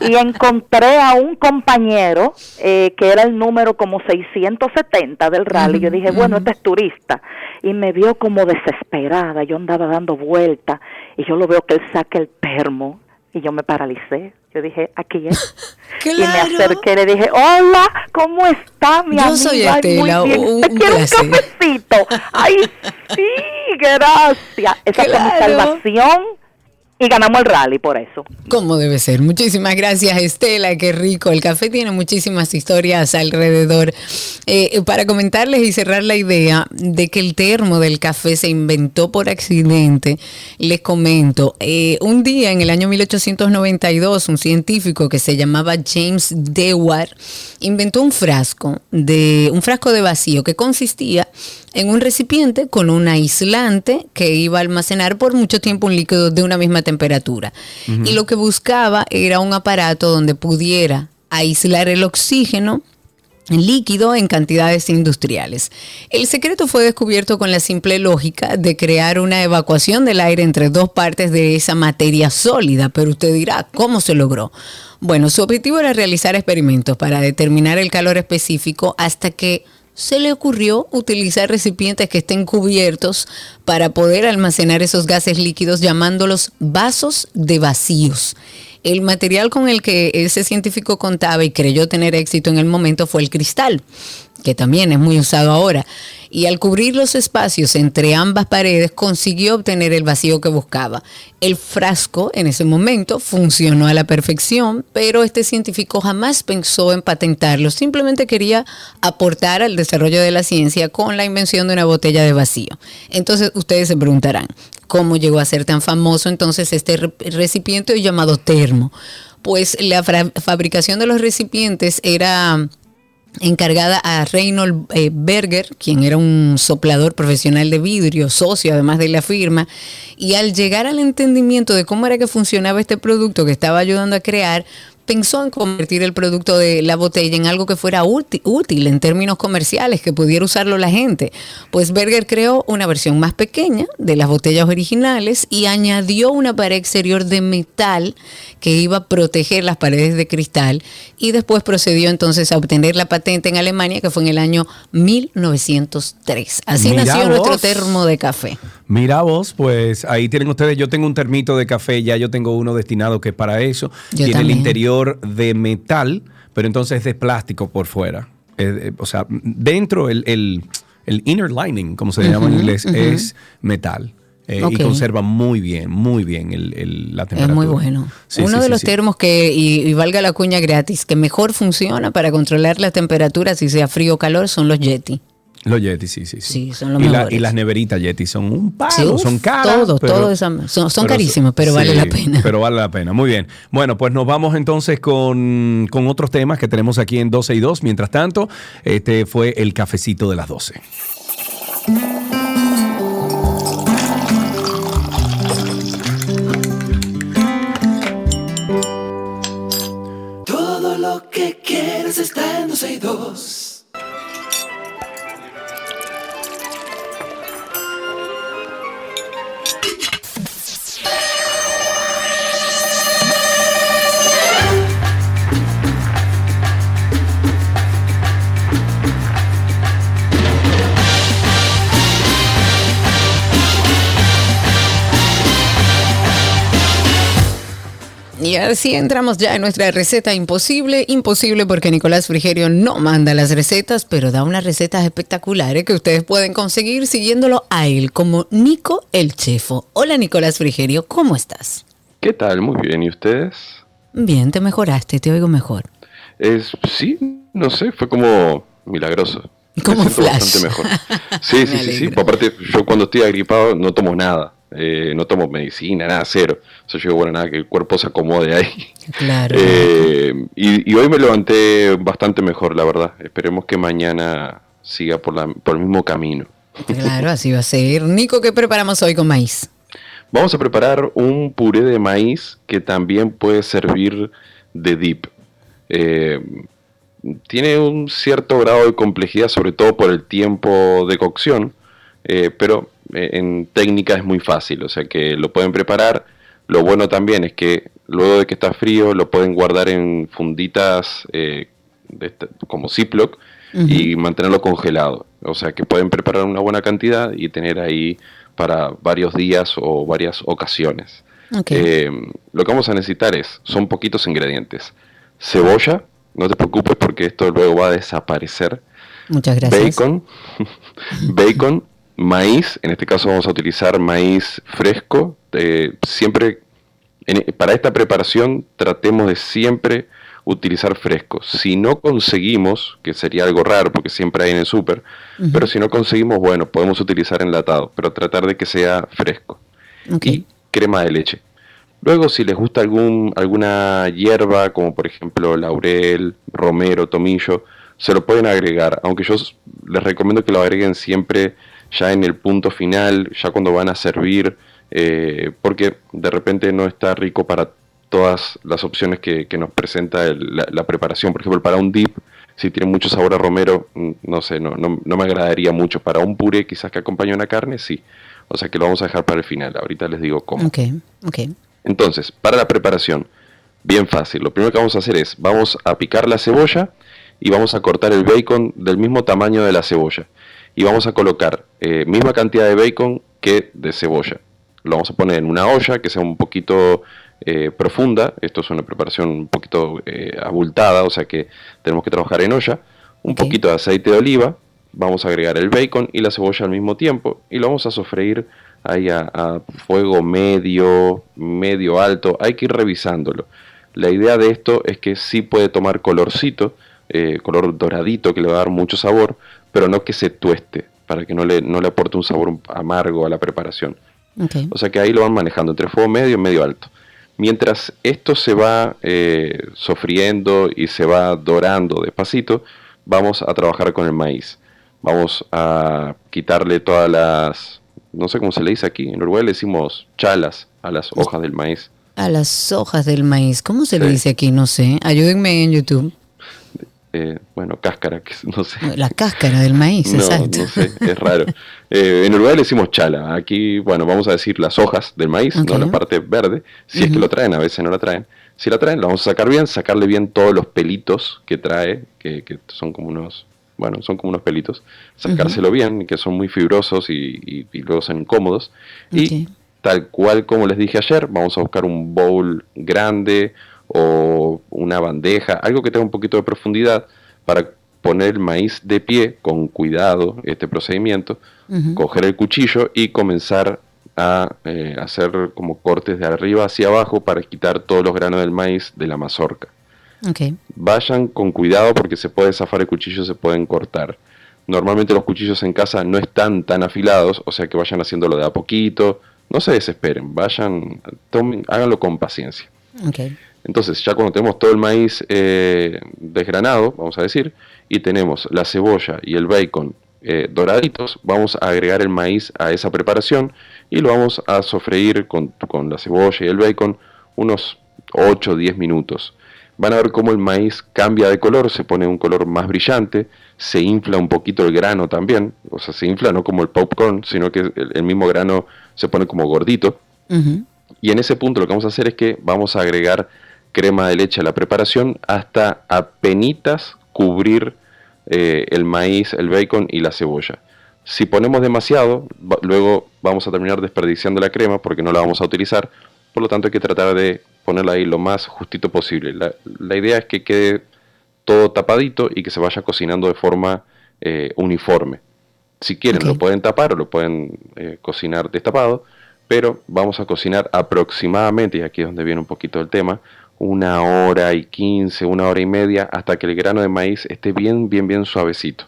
Y encontré a un compañero eh, que era el número como 670 del rally. Yo dije, bueno, este es turista. Y me vio como desesperada. Yo andaba dando vueltas y yo lo veo que él saca el termo y yo me paralicé. Yo dije, aquí es. Y me acerqué y le dije, hola, ¿cómo está mi Yo amiga? soy Ay, Estela, muy bien. un- ¿Te quiero un cafecito? Ay, sí, gracias. Esa fue mi Claro. salvación y ganamos el rally por eso. Como debe ser. Muchísimas gracias, Estela. Qué rico. El café tiene muchísimas historias alrededor. Eh, para comentarles y cerrar la idea de que el termo del café se inventó por accidente, les comento. eh, un día en el año 1892, un científico que se llamaba James Dewar inventó un frasco de un frasco de vacío que consistía en un recipiente con un aislante que iba a almacenar por mucho tiempo un líquido de una misma temperatura. Y lo que buscaba era un aparato donde pudiera aislar el oxígeno líquido en cantidades industriales. El secreto fue descubierto con la simple lógica de crear una evacuación del aire entre dos partes de esa materia sólida, pero usted dirá, ¿cómo se logró? Bueno, su objetivo era realizar experimentos para determinar el calor específico hasta que se le ocurrió utilizar recipientes que estén cubiertos para poder almacenar esos gases líquidos llamándolos vasos de vacíos. El material con el que ese científico contaba y creyó tener éxito en el momento fue el cristal, que también es muy usado ahora. Y al cubrir los espacios entre ambas paredes consiguió obtener el vacío que buscaba. El frasco en ese momento funcionó a la perfección, pero este científico jamás pensó en patentarlo, simplemente quería aportar al desarrollo de la ciencia con la invención de una botella de vacío. Entonces ustedes se preguntarán, ¿cómo llegó a ser tan famoso entonces este re- recipiente llamado termo? Pues la fabricación de los recipientes era encargada a Reynold eh, Berger, quien era un soplador profesional de vidrio, socio además de la firma, y al llegar al entendimiento de cómo era que funcionaba este producto que estaba ayudando a crear, pensó en convertir el producto de la botella en algo que fuera úti- útil en términos comerciales, que pudiera usarlo la gente. Pues Berger creó una versión más pequeña de las botellas originales y añadió una pared exterior de metal que iba a proteger las paredes de cristal y después procedió entonces a obtener la patente en Alemania que fue en el año 1903. Así nació nuestro termo de café. Mira vos, pues ahí tienen ustedes, yo tengo un termito de café, ya yo tengo uno destinado que es para eso. Yo Tiene también. el interior de metal, pero entonces es de plástico por fuera. Eh, eh, o sea, dentro el, el- el inner lining, como se llama en inglés, es metal. Eh. Y conserva muy bien, muy bien el, el- la Es temperatura. muy bueno. Sí, Uno sí, de sí, los termos que, y, y valga la cuña gratis, que mejor funciona para controlar la temperatura, si sea frío o calor, son los Yeti. Los Yeti, sí, sí. Sí, son los y, la- y las neveritas Yeti son un palo, Sí, uf, son caras. todo, pero- todo esa- son, son pero- carísimos, pero vale sí, la pena. Pero vale la pena. Muy bien. Bueno, pues nos vamos entonces con, con otros temas que tenemos aquí en 12 y 2. Mientras tanto, este fue el cafecito de las 12. Todo lo que quieres está en 12 y 2. Y así entramos ya en nuestra receta imposible. Imposible porque Nicolás Frigerio no manda las recetas, pero da unas recetas espectaculares que ustedes pueden conseguir siguiéndolo a él como Nico el Chefo. Hola Nicolás Frigerio, ¿cómo estás? ¿Qué tal? Muy bien. ¿Y ustedes? Bien, te mejoraste, te oigo mejor. Es, sí, no sé, fue como milagroso. Como Me flash. bastante mejor. Sí, sí, sí, sí. Aparte, yo cuando estoy agripado no tomo nada. Eh, no tomo medicina, nada, cero. O sea, yo digo, bueno, nada, que el cuerpo se acomode ahí. Claro. Eh, y, y hoy me levanté bastante mejor, la verdad. Esperemos que mañana siga por, la, por el mismo camino. Claro, así va a ser. Nico, ¿qué preparamos hoy con maíz? Vamos a preparar un puré de maíz que también puede servir de dip. Eh, tiene un cierto grado de complejidad, sobre todo por el tiempo de cocción, eh, pero en técnica es muy fácil, o sea que lo pueden preparar. Lo bueno también es que luego de que está frío lo pueden guardar en funditas eh, de como Ziploc y mantenerlo congelado. O sea que pueden preparar una buena cantidad y tener ahí para varios días o varias ocasiones. Eh, lo que vamos a necesitar es, son poquitos ingredientes. Cebolla, no te preocupes porque esto luego va a desaparecer. Muchas gracias. Bacon, bacon, maíz, en este caso vamos a utilizar maíz fresco. eh, siempre, en- para esta preparación tratemos de siempre utilizar fresco. Si no conseguimos, que sería algo raro porque siempre hay en el súper, pero si no conseguimos, bueno, podemos utilizar enlatado, pero tratar de que sea fresco. Y crema de leche. Luego, si les gusta algún, alguna hierba, como por ejemplo laurel, romero, tomillo, se lo pueden agregar, aunque yo les recomiendo que lo agreguen siempre ya en el punto final, ya cuando van a servir, eh, porque de repente no está rico para todas las opciones que, que nos presenta el- la, la preparación. Por ejemplo, para un dip, si tiene mucho sabor a romero, mm, no sé, no, no, no me agradaría mucho. Para un puré, quizás que acompañe una carne, sí. O sea que lo vamos a dejar para el final. Ahorita les digo cómo. Ok, ok. Entonces, para la preparación, bien fácil. Lo primero que vamos a hacer es, vamos a picar la cebolla y vamos a cortar el bacon del mismo tamaño de la cebolla. Y vamos a colocar eh, misma cantidad de bacon que de cebolla. Lo vamos a poner en una olla que sea un poquito eh, profunda. Esto es una preparación un poquito eh, abultada, o sea que tenemos que trabajar en olla. Un poquito de aceite de oliva. Vamos a agregar el bacon y la cebolla al mismo tiempo y lo vamos a sofreír ahí a, a fuego medio, medio alto. Hay que ir revisándolo. La idea de esto es que sí puede tomar colorcito, eh, color doradito que le va a dar mucho sabor, pero no que se tueste para que no le, no le aporte un sabor amargo a la preparación. O sea que ahí lo van manejando entre fuego medio y medio alto. Mientras esto se va eh, sofriendo y se va dorando despacito, vamos a trabajar con el maíz. Vamos a quitarle todas las, no sé cómo se le dice aquí, en Uruguay le decimos chalas a las hojas del maíz. A las hojas del maíz, ¿cómo se le dice aquí? No sé. Ayúdenme en YouTube. Eh, bueno, cáscara, que no sé. La cáscara del maíz, No, exacto. no sé, es raro. Eh, en Uruguay le decimos chala. Aquí, bueno, vamos a decir las hojas del maíz, no la parte verde. Si es que lo traen, a veces no la traen. Si la traen, la vamos a sacar bien, sacarle bien todos los pelitos que trae, que, que son como unos, bueno, son como unos pelitos. Sacárselo bien, que son muy fibrosos y, y- y luego son incómodos. Y tal cual como les dije ayer, vamos a buscar un bowl grande o una bandeja, algo que tenga un poquito de profundidad para poner el maíz de pie con cuidado, este procedimiento, coger el cuchillo y comenzar a eh, hacer como cortes de arriba hacia abajo para quitar todos los granos del maíz de la mazorca. Ok. Vayan con cuidado porque se puede zafar el cuchillo, se pueden cortar. Normalmente los cuchillos en casa no están tan afilados, o sea que vayan haciéndolo de a poquito, no se desesperen, vayan, tomen, háganlo con paciencia. Okay. Entonces, ya cuando tenemos todo el maíz eh, desgranado, vamos a decir, y tenemos la cebolla y el bacon eh, doraditos, vamos a agregar el maíz a esa preparación y lo vamos a sofreír con, con la cebolla y el bacon unos 8 o 10 minutos. Van a ver cómo el maíz cambia de color, se pone un color más brillante, se infla un poquito el grano también, o sea, se infla no como el popcorn, sino que el, el mismo grano se pone como gordito. Y en ese punto lo que vamos a hacer es que vamos a agregar crema de leche a la preparación hasta apenitas cubrir eh, el maíz, el bacon y la cebolla. Si ponemos demasiado, va- luego vamos a terminar desperdiciando la crema porque no la vamos a utilizar. Por lo tanto hay que tratar de ponerla ahí lo más justito posible. La, la idea es que quede todo tapadito y que se vaya cocinando de forma eh, uniforme. Si quieren lo pueden tapar o lo pueden eh, cocinar destapado, pero vamos a cocinar aproximadamente, y aquí es donde viene un poquito el tema, una hora y quince, una hora y media, hasta que el grano de maíz esté bien, bien, bien suavecito.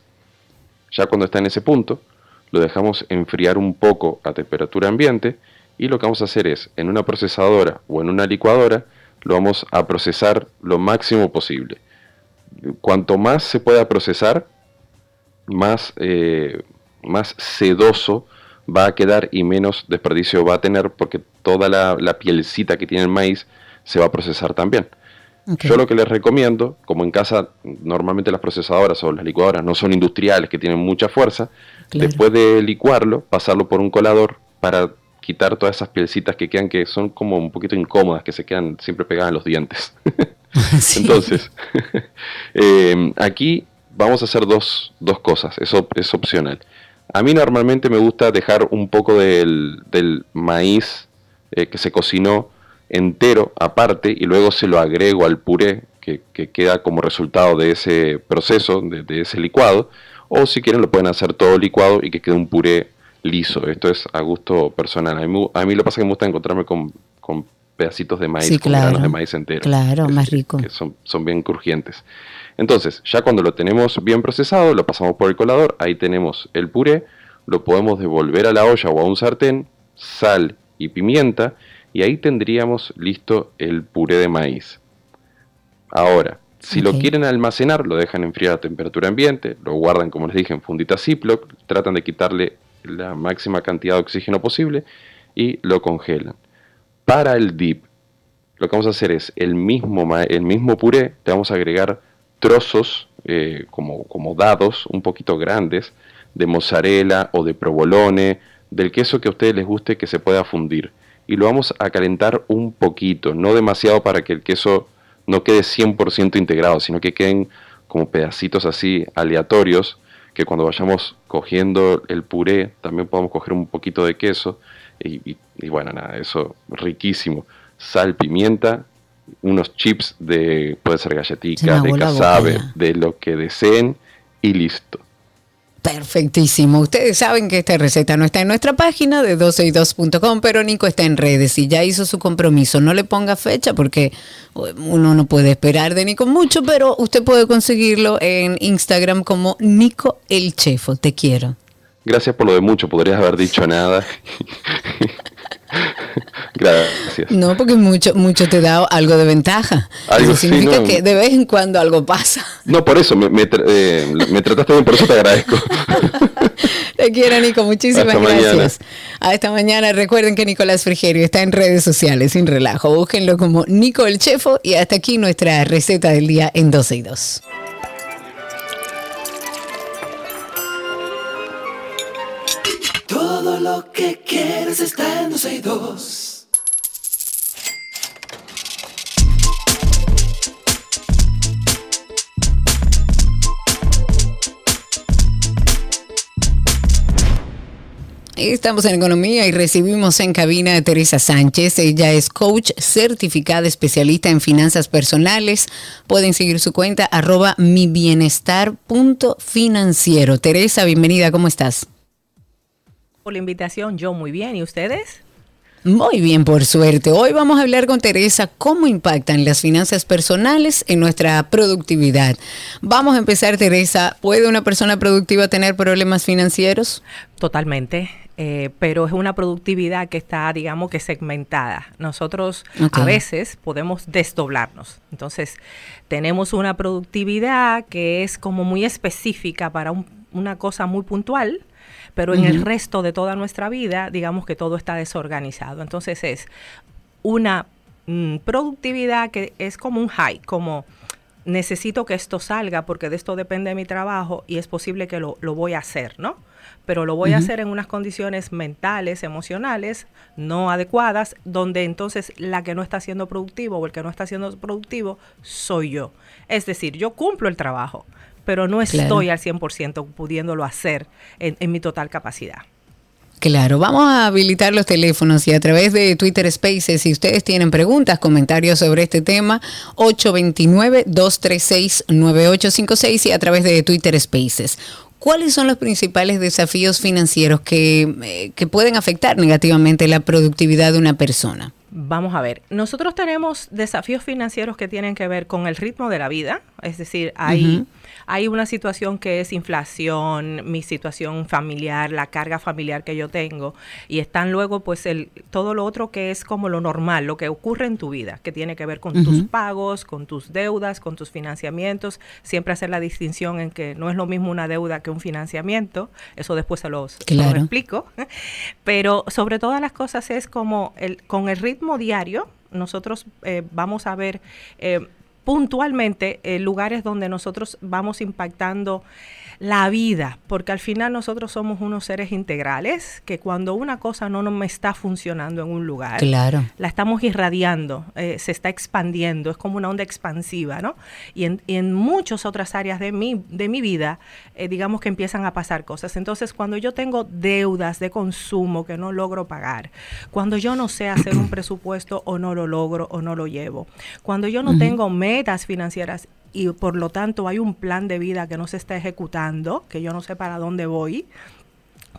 Ya cuando está en ese punto, lo dejamos enfriar un poco a temperatura ambiente y lo que vamos a hacer es, en una procesadora o en una licuadora, lo vamos a procesar lo máximo posible. Cuanto más se pueda procesar, más, eh, más sedoso va a quedar y menos desperdicio va a tener porque toda la, la pielcita que tiene el maíz se va a procesar también. Yo lo que les recomiendo, como en casa normalmente las procesadoras o las licuadoras no son industriales que tienen mucha fuerza, después de licuarlo, pasarlo por un colador para quitar todas esas pielcitas que quedan que son como un poquito incómodas, que se quedan siempre pegadas en los dientes. Entonces, eh, aquí vamos a hacer dos, dos cosas, eso es opcional. A mí normalmente me gusta dejar un poco del, del maíz eh, que se cocinó entero aparte y luego se lo agrego al puré que, que queda como resultado de ese proceso, de, de ese licuado. O si quieren lo pueden hacer todo licuado y que quede un puré liso. Esto es a gusto personal. A mí, a mí lo que pasa es que me gusta encontrarme con, con pedacitos de maíz, Sí, con claro. granos de maíz entero Claro, más rico. que son, son bien crujientes. Entonces, ya cuando lo tenemos bien procesado, lo pasamos por el colador, ahí tenemos el puré, lo podemos devolver a la olla o a un sartén, sal y pimienta, y ahí tendríamos listo el puré de maíz. Ahora, si lo quieren almacenar, lo dejan enfriar a temperatura ambiente, lo guardan, como les dije, en fundita Ziploc, tratan de quitarle la máxima cantidad de oxígeno posible y lo congelan. Para el dip, lo que vamos a hacer es el mismo, el mismo puré, le vamos a agregar trozos eh, como, como dados, un poquito grandes, de mozzarella o de provolone, del queso que a ustedes les guste que se pueda fundir. Y lo vamos a calentar un poquito, no demasiado para que el queso no quede 100% integrado, sino que queden como pedacitos así aleatorios, que cuando vayamos cogiendo el puré también podamos coger un poquito de queso. Y, y- y bueno, nada, eso riquísimo. Sal, pimienta, unos chips de, puede ser Se galletitas, de la boca casabe, de lo que deseen y listo. Perfectísimo. Ustedes saben que esta receta no está en nuestra página de 12y2.com, pero Nico está en redes y ya hizo su compromiso. No le ponga fecha porque uno no puede esperar de Nico mucho, pero usted puede conseguirlo en Instagram como Nico el Chefo. Te quiero. Gracias por lo de mucho, podrías haber dicho nada. Gracias. No, porque mucho, mucho te da algo de ventaja. Algo Eso sí, significa no. que de vez en cuando algo pasa. No, por eso, me, me eh, me trataste bien, por eso te agradezco. Te quiero, Nico. Muchísimas Hasta mañana. gracias. Hasta mañana. Recuerden que Nicolás Frigerio está en redes sociales, sin relajo. Búsquenlo como Nico el Chefo. Y hasta aquí nuestra receta del día en 12 y 2. Lo que quieres está en 12 y 2. Estamos en Economía y recibimos en cabina a Teresa Sánchez. Ella es coach certificada especialista en finanzas personales. Pueden seguir su cuenta arroba mi. Teresa, bienvenida, ¿cómo estás? Por la invitación, yo muy bien. ¿Y ustedes? Muy bien, por suerte. Hoy vamos a hablar con Teresa cómo impactan las finanzas personales en nuestra productividad. Vamos a empezar, Teresa. ¿Puede una persona productiva tener problemas financieros? Totalmente. eh, pero es una productividad que está, digamos que segmentada. Nosotros a veces podemos desdoblarnos. Entonces, tenemos una productividad que es como muy específica para un- una cosa muy puntual, pero en el resto de toda nuestra vida, digamos que todo está desorganizado. Entonces, es una mm, productividad que es como un high, como necesito que esto salga porque de esto depende mi trabajo y es posible que lo, lo voy a hacer, ¿no? Pero lo voy a hacer en unas condiciones mentales, emocionales, no adecuadas, donde entonces la que no está siendo productivo o el que no está siendo productivo soy yo. Es decir, yo cumplo el trabajo, pero no Claro. estoy al 100% pudiéndolo hacer en, en mi total capacidad. Claro, vamos a habilitar los teléfonos y a través de Twitter Spaces, si ustedes tienen preguntas, comentarios sobre este tema, 829-236-9856 y a través de Twitter Spaces. ¿Cuáles son los principales desafíos financieros que, eh, que pueden afectar negativamente la productividad de una persona? Vamos a ver, nosotros tenemos desafíos financieros que tienen que ver con el ritmo de la vida, es decir, hay. Hay una situación que es inflación, mi situación familiar, la carga familiar que yo tengo, y están luego pues el, todo lo otro que es como lo normal, lo que ocurre en tu vida, que tiene que ver con tus pagos, con tus deudas, con tus financiamientos, siempre hacer la distinción en que no es lo mismo una deuda que un financiamiento, eso después se los, se los Claro. explico, pero sobre todas las cosas es como el, con el ritmo diario, nosotros eh, vamos a ver eh, puntualmente eh, lugares donde nosotros vamos impactando la vida, porque al final nosotros somos unos seres integrales, que cuando una cosa no nos me está funcionando en un lugar, Claro. la estamos irradiando, eh, se está expandiendo, es como una onda expansiva, ¿no? Y en, y en muchas otras áreas de mi, de mi vida, eh, digamos que empiezan a pasar cosas. Entonces, cuando yo tengo deudas de consumo que no logro pagar, cuando yo no sé hacer un presupuesto o no lo logro o no lo llevo, cuando yo no tengo metas financieras y por lo tanto hay un plan de vida que no se está ejecutando, que yo no sé para dónde voy,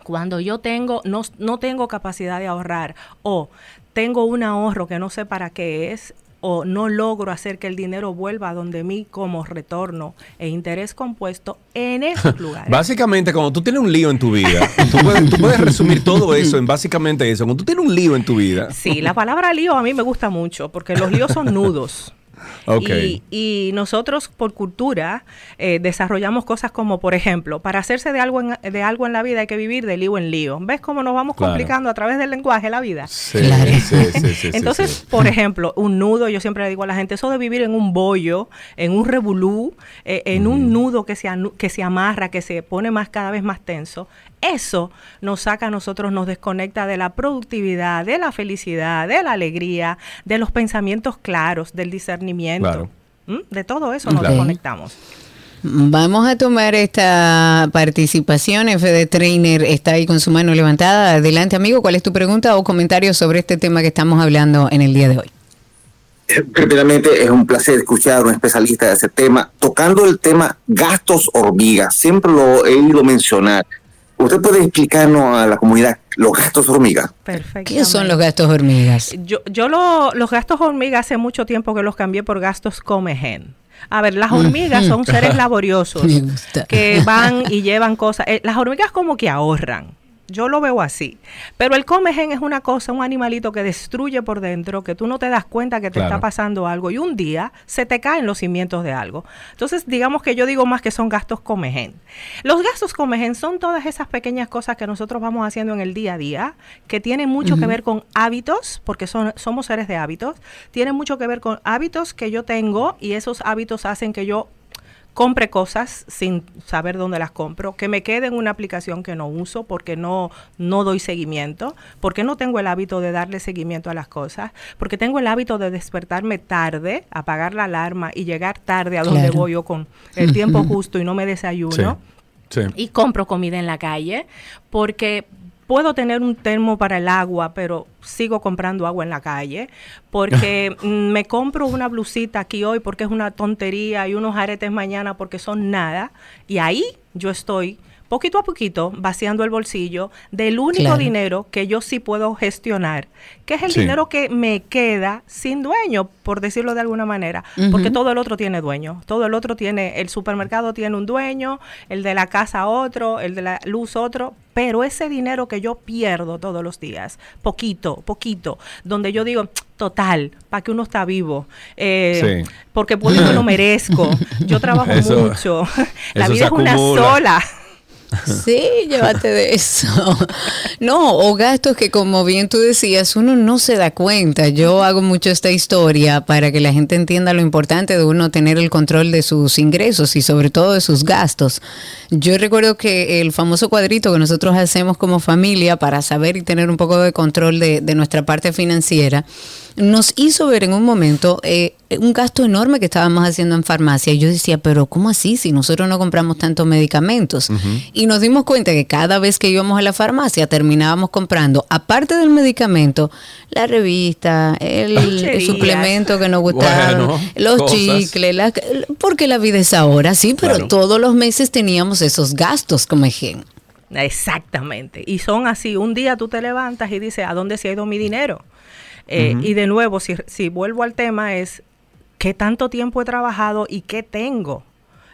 cuando yo tengo no, no tengo capacidad de ahorrar o tengo un ahorro que no sé para qué es o no logro hacer que el dinero vuelva a donde mí como retorno e interés compuesto en esos lugares. Básicamente, cuando tú tienes un lío en tu vida, tú puedes, tú puedes resumir todo eso en básicamente eso. Cuando tú tienes un lío en tu vida. Sí, la palabra lío a mí me gusta mucho porque los líos son nudos. Y, y nosotros por cultura eh, desarrollamos cosas como, por ejemplo, para hacerse de algo, en, de algo en la vida hay que vivir de lío en lío. ¿Ves cómo nos vamos Claro. complicando a través del lenguaje la vida? Sí, sí, sí, sí, sí, Entonces, sí. por ejemplo, un nudo, yo siempre le digo a la gente, eso de vivir en un bollo, en un revolú, eh, en un nudo que se, que se amarra, que se pone más cada vez más tenso, eso nos saca a nosotros, nos desconecta de la productividad, de la felicidad, de la alegría, de los pensamientos claros, del discernimiento. Claro. ¿Mm? De todo eso nos Claro. desconectamos. Vamos a tomar esta participación. FD Trainer está ahí con su mano levantada. Adelante, amigo. ¿Cuál es tu pregunta o comentario sobre este tema que estamos hablando en el día de hoy? Primeramente, es un placer escuchar a un especialista de ese tema. Tocando el tema gastos hormigas, siempre lo he oído mencionar. ¿Usted puede explicarnos a la comunidad los gastos hormigas? ¿Qué son los gastos hormigas? Yo, yo lo- los gastos hormigas hace mucho tiempo que los cambié por gastos comegen. A ver, las hormigas son seres laboriosos que van y llevan cosas. Eh, las hormigas como que ahorran. Yo lo veo así. Pero el comegen es una cosa, un animalito que destruye por dentro, que tú no te das cuenta que te Claro. está pasando algo y un día se te caen los cimientos de algo. Entonces, digamos que yo digo más que son gastos comegen. Los gastos comegen son todas esas pequeñas cosas que nosotros vamos haciendo en el día a día, que tienen mucho que ver con hábitos, porque son, somos seres de hábitos, tienen mucho que ver con hábitos que yo tengo y esos hábitos hacen que yo compre cosas sin saber dónde las compro, que me quede en una aplicación que no uso porque no, no doy seguimiento, porque no tengo el hábito de darle seguimiento a las cosas, porque tengo el hábito de despertarme tarde, apagar la alarma y llegar tarde a donde Claro. voy yo con el tiempo justo y no me desayuno Sí. y compro comida en la calle porque puedo tener un termo para el agua, pero sigo comprando agua en la calle, porque mm, me compro una blusita aquí hoy porque es una tontería y unos aretes mañana porque son nada, y ahí yo estoy poquito a poquito, vaciando el bolsillo del único Claro. dinero que yo sí puedo gestionar, que es el Sí. dinero que me queda sin dueño, por decirlo de alguna manera, porque todo el otro tiene dueño, todo el otro tiene, el supermercado tiene un dueño, el de la casa otro, el de la luz otro, pero ese dinero que yo pierdo todos los días, poquito, poquito, donde yo digo, total, para que uno está vivo, eh, Sí. porque puedo y me lo merezco, yo trabajo Eso- mucho, la vida es una acumula. sola. Sí, llévate de eso. No, o gastos que como bien tú decías, uno no se da cuenta. Yo hago mucho esta historia para que la gente entienda lo importante de uno tener el control de sus ingresos y sobre todo de sus gastos. Yo recuerdo que el famoso cuadrito que nosotros hacemos como familia para saber y tener un poco de control de, de nuestra parte financiera, nos hizo ver en un momento eh, un gasto enorme que estábamos haciendo en farmacia. Y yo decía, pero ¿cómo así si nosotros no compramos tantos medicamentos? Y nos dimos cuenta que cada vez que íbamos a la farmacia terminábamos comprando, aparte del medicamento, la revista, el, suplemento que nos Bueno, los cosas. chicles, la- porque la vida es ahora, sí, pero Claro. todos los meses teníamos esos gastos como ejemplo. Exactamente. Y son así. Un día tú te levantas y dices, ¿a dónde se ha ido mi dinero? Eh. Y de nuevo, si, si vuelvo al tema, es qué tanto tiempo he trabajado y qué tengo.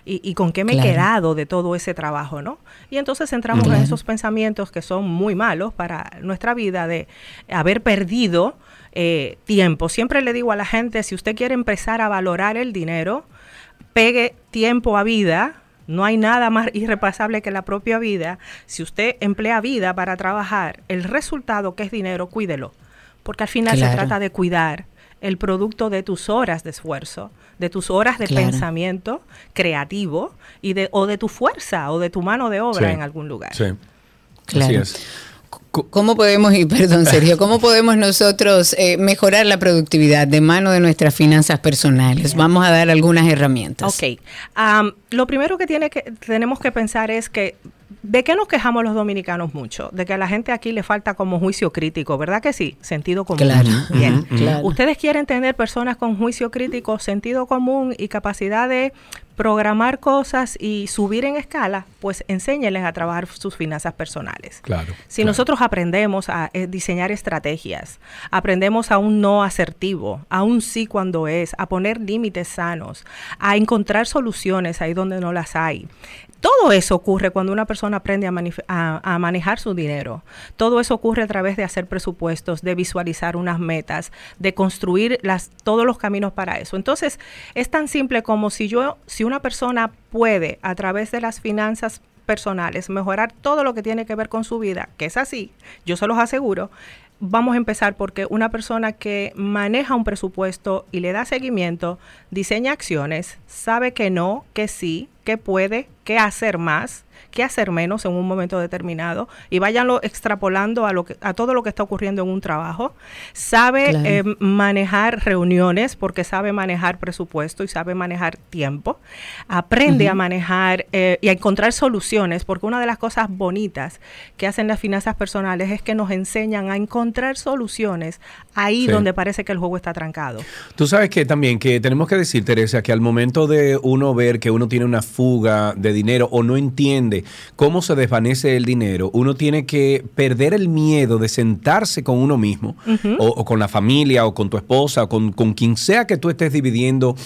Y, y con qué me Claro. he quedado de todo ese trabajo, ¿no? Y entonces entramos en esos pensamientos que son muy malos para nuestra vida de haber perdido eh, tiempo. Siempre le digo a la gente, si usted quiere empezar a valorar el dinero, pegue tiempo a vida. No hay nada más irrepasable que la propia vida. Si usted emplea vida para trabajar, el resultado que es dinero, cuídelo. Porque al final Claro. se trata de cuidar el producto de tus horas de esfuerzo, de tus horas de Claro. pensamiento creativo y de, o de tu fuerza o de tu mano de obra Sí. en algún lugar. Sí. Claro. Así es. ¿Cómo podemos, y perdón Sergio, cómo podemos nosotros eh, mejorar la productividad de mano de nuestras finanzas personales? Vamos a dar algunas herramientas. Ok. Am, lo primero que, tiene que tenemos que pensar es que ¿De qué nos quejamos los dominicanos mucho? De que a la gente aquí le falta como juicio crítico, ¿verdad que sí? Sentido común. Claro. Bien. Claro. Ustedes quieren tener personas con juicio crítico, sentido común y capacidad de programar cosas y subir en escala, pues enséñenles a trabajar sus finanzas personales. Claro. Si nosotros aprendemos a eh, diseñar estrategias, aprendemos a un no asertivo, a un sí cuando es, a poner límites sanos, a encontrar soluciones ahí donde no las hay. Todo eso ocurre cuando una persona aprende a, manejar su dinero. Todo eso ocurre a través de hacer presupuestos, de visualizar unas metas, de construir todos los caminos para eso. Entonces, es tan simple como si yo, si una persona puede a través de las finanzas personales, mejorar todo lo que tiene que ver con su vida, que es así, yo se los aseguro. Vamos a empezar porque una persona que maneja un presupuesto y le da seguimiento, diseña acciones, sabe que no, que sí, que puede, que hacer más, que hacer menos en un momento determinado y váyanlo extrapolando a lo que a todo lo que está ocurriendo en un trabajo. Sabe Claro. eh, manejar reuniones porque sabe manejar presupuesto y sabe manejar tiempo. Aprende a manejar eh, y a encontrar soluciones porque una de las cosas bonitas que hacen las finanzas personales es que nos enseñan a encontrar soluciones ahí Sí. donde parece que el juego está trancado. Tú sabes que también que tenemos que decir, Teresa, que al momento de uno ver que uno tiene una fuga de dinero o no entiende cómo se desvanece el dinero, uno tiene que perder el miedo de sentarse con uno mismo o con la familia o con tu esposa o con, con quien sea que tú estés dividiendo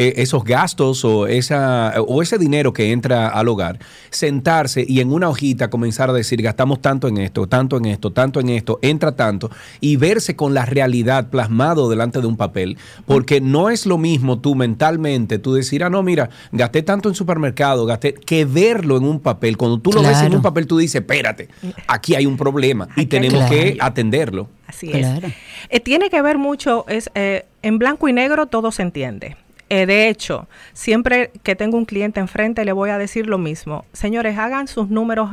eh, esos gastos o, esa, o ese dinero que entra al hogar, sentarse y en una hojita comenzar a decir, gastamos tanto en esto, tanto en esto, tanto en esto, entra tanto, y verse con la realidad plasmado delante de un papel, porque no es lo mismo tú mentalmente, tú decir, ah, no, mira, gasté tanto en supermercado, gasté, que verlo en un papel. Cuando tú lo ves en Claro. un papel, tú dices, espérate, aquí hay un problema y Aquí tenemos Claro. que atenderlo. Así Claro. es. Eh, tiene que ver mucho, es eh, en blanco y negro todo se entiende. Eh, de hecho, siempre que tengo un cliente enfrente le voy a decir lo mismo. Señores, hagan sus números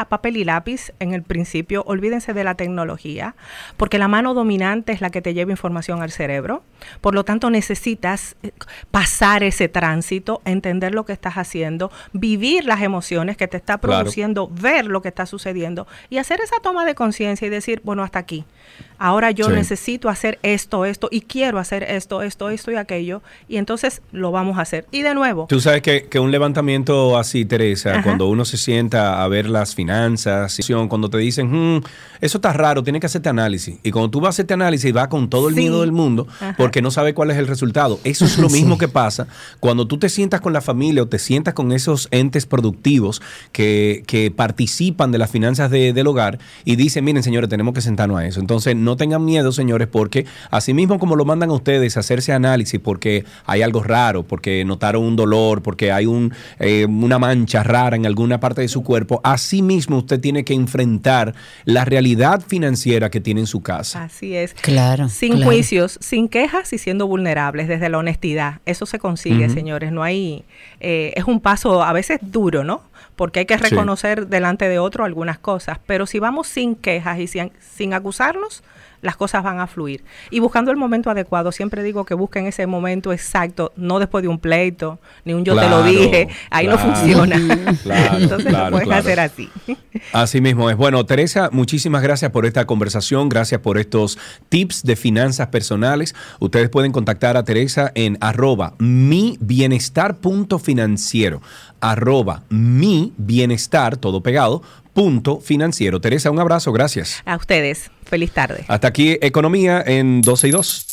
a papel y lápiz en el principio, olvídense de la tecnología, porque la mano dominante es la que te lleva información al cerebro. Por lo tanto, necesitas eh, pasar ese tránsito, entender lo que estás haciendo, vivir las emociones que te está Claro. produciendo, ver lo que está sucediendo y hacer esa toma de conciencia y decir, bueno, hasta aquí. Ahora yo Sí. necesito hacer esto, esto, y quiero hacer esto, esto, esto y aquello, y entonces lo vamos a hacer. Y de nuevo, Tú sabes que, que un levantamiento así, Teresa, Ajá. cuando uno se sienta a ver las finanzas, cuando te dicen, "Hmm, eso está raro, tienes que hacerte análisis. Y cuando tú vas a hacerte análisis, vas con todo el Sí. miedo del mundo Ajá. porque no sabes cuál es el resultado. Eso es lo Sí. mismo que pasa cuando tú te sientas con la familia o te sientas con esos entes productivos que, que participan de las finanzas de- del hogar y dicen, miren señores, tenemos que sentarnos a eso. Entonces, no tengan miedo, señores, porque así mismo como lo mandan a ustedes a hacerse análisis porque hay algo raro, porque notaron un dolor, porque hay un, eh, una mancha rara en alguna parte de su cuerpo, así mismo usted tiene que enfrentar la realidad financiera que tiene en su casa. Así es. Claro. Sin claro. juicios, sin quejas y siendo vulnerables desde la honestidad. Eso se consigue, señores. No hay. eh, es un paso a veces duro, ¿no? Porque hay que Sí. reconocer delante de otro algunas cosas. Pero si vamos sin quejas y sin, sin acusarnos, las cosas van a fluir. Y buscando el momento adecuado, siempre digo que busquen ese momento exacto, no después de un pleito, ni un yo te lo dije. Ahí no funciona. Claro, Entonces lo pueden hacer así. Así mismo es. Bueno, Teresa, muchísimas gracias por esta conversación, gracias por estos tips de finanzas personales. Ustedes pueden contactar a Teresa en arroba mi bienestar.financiero, arroba mi bienestar, todo pegado, punto financiero. Teresa, un abrazo, gracias. A ustedes. Feliz tarde. Hasta aquí Economía en 12 y 2.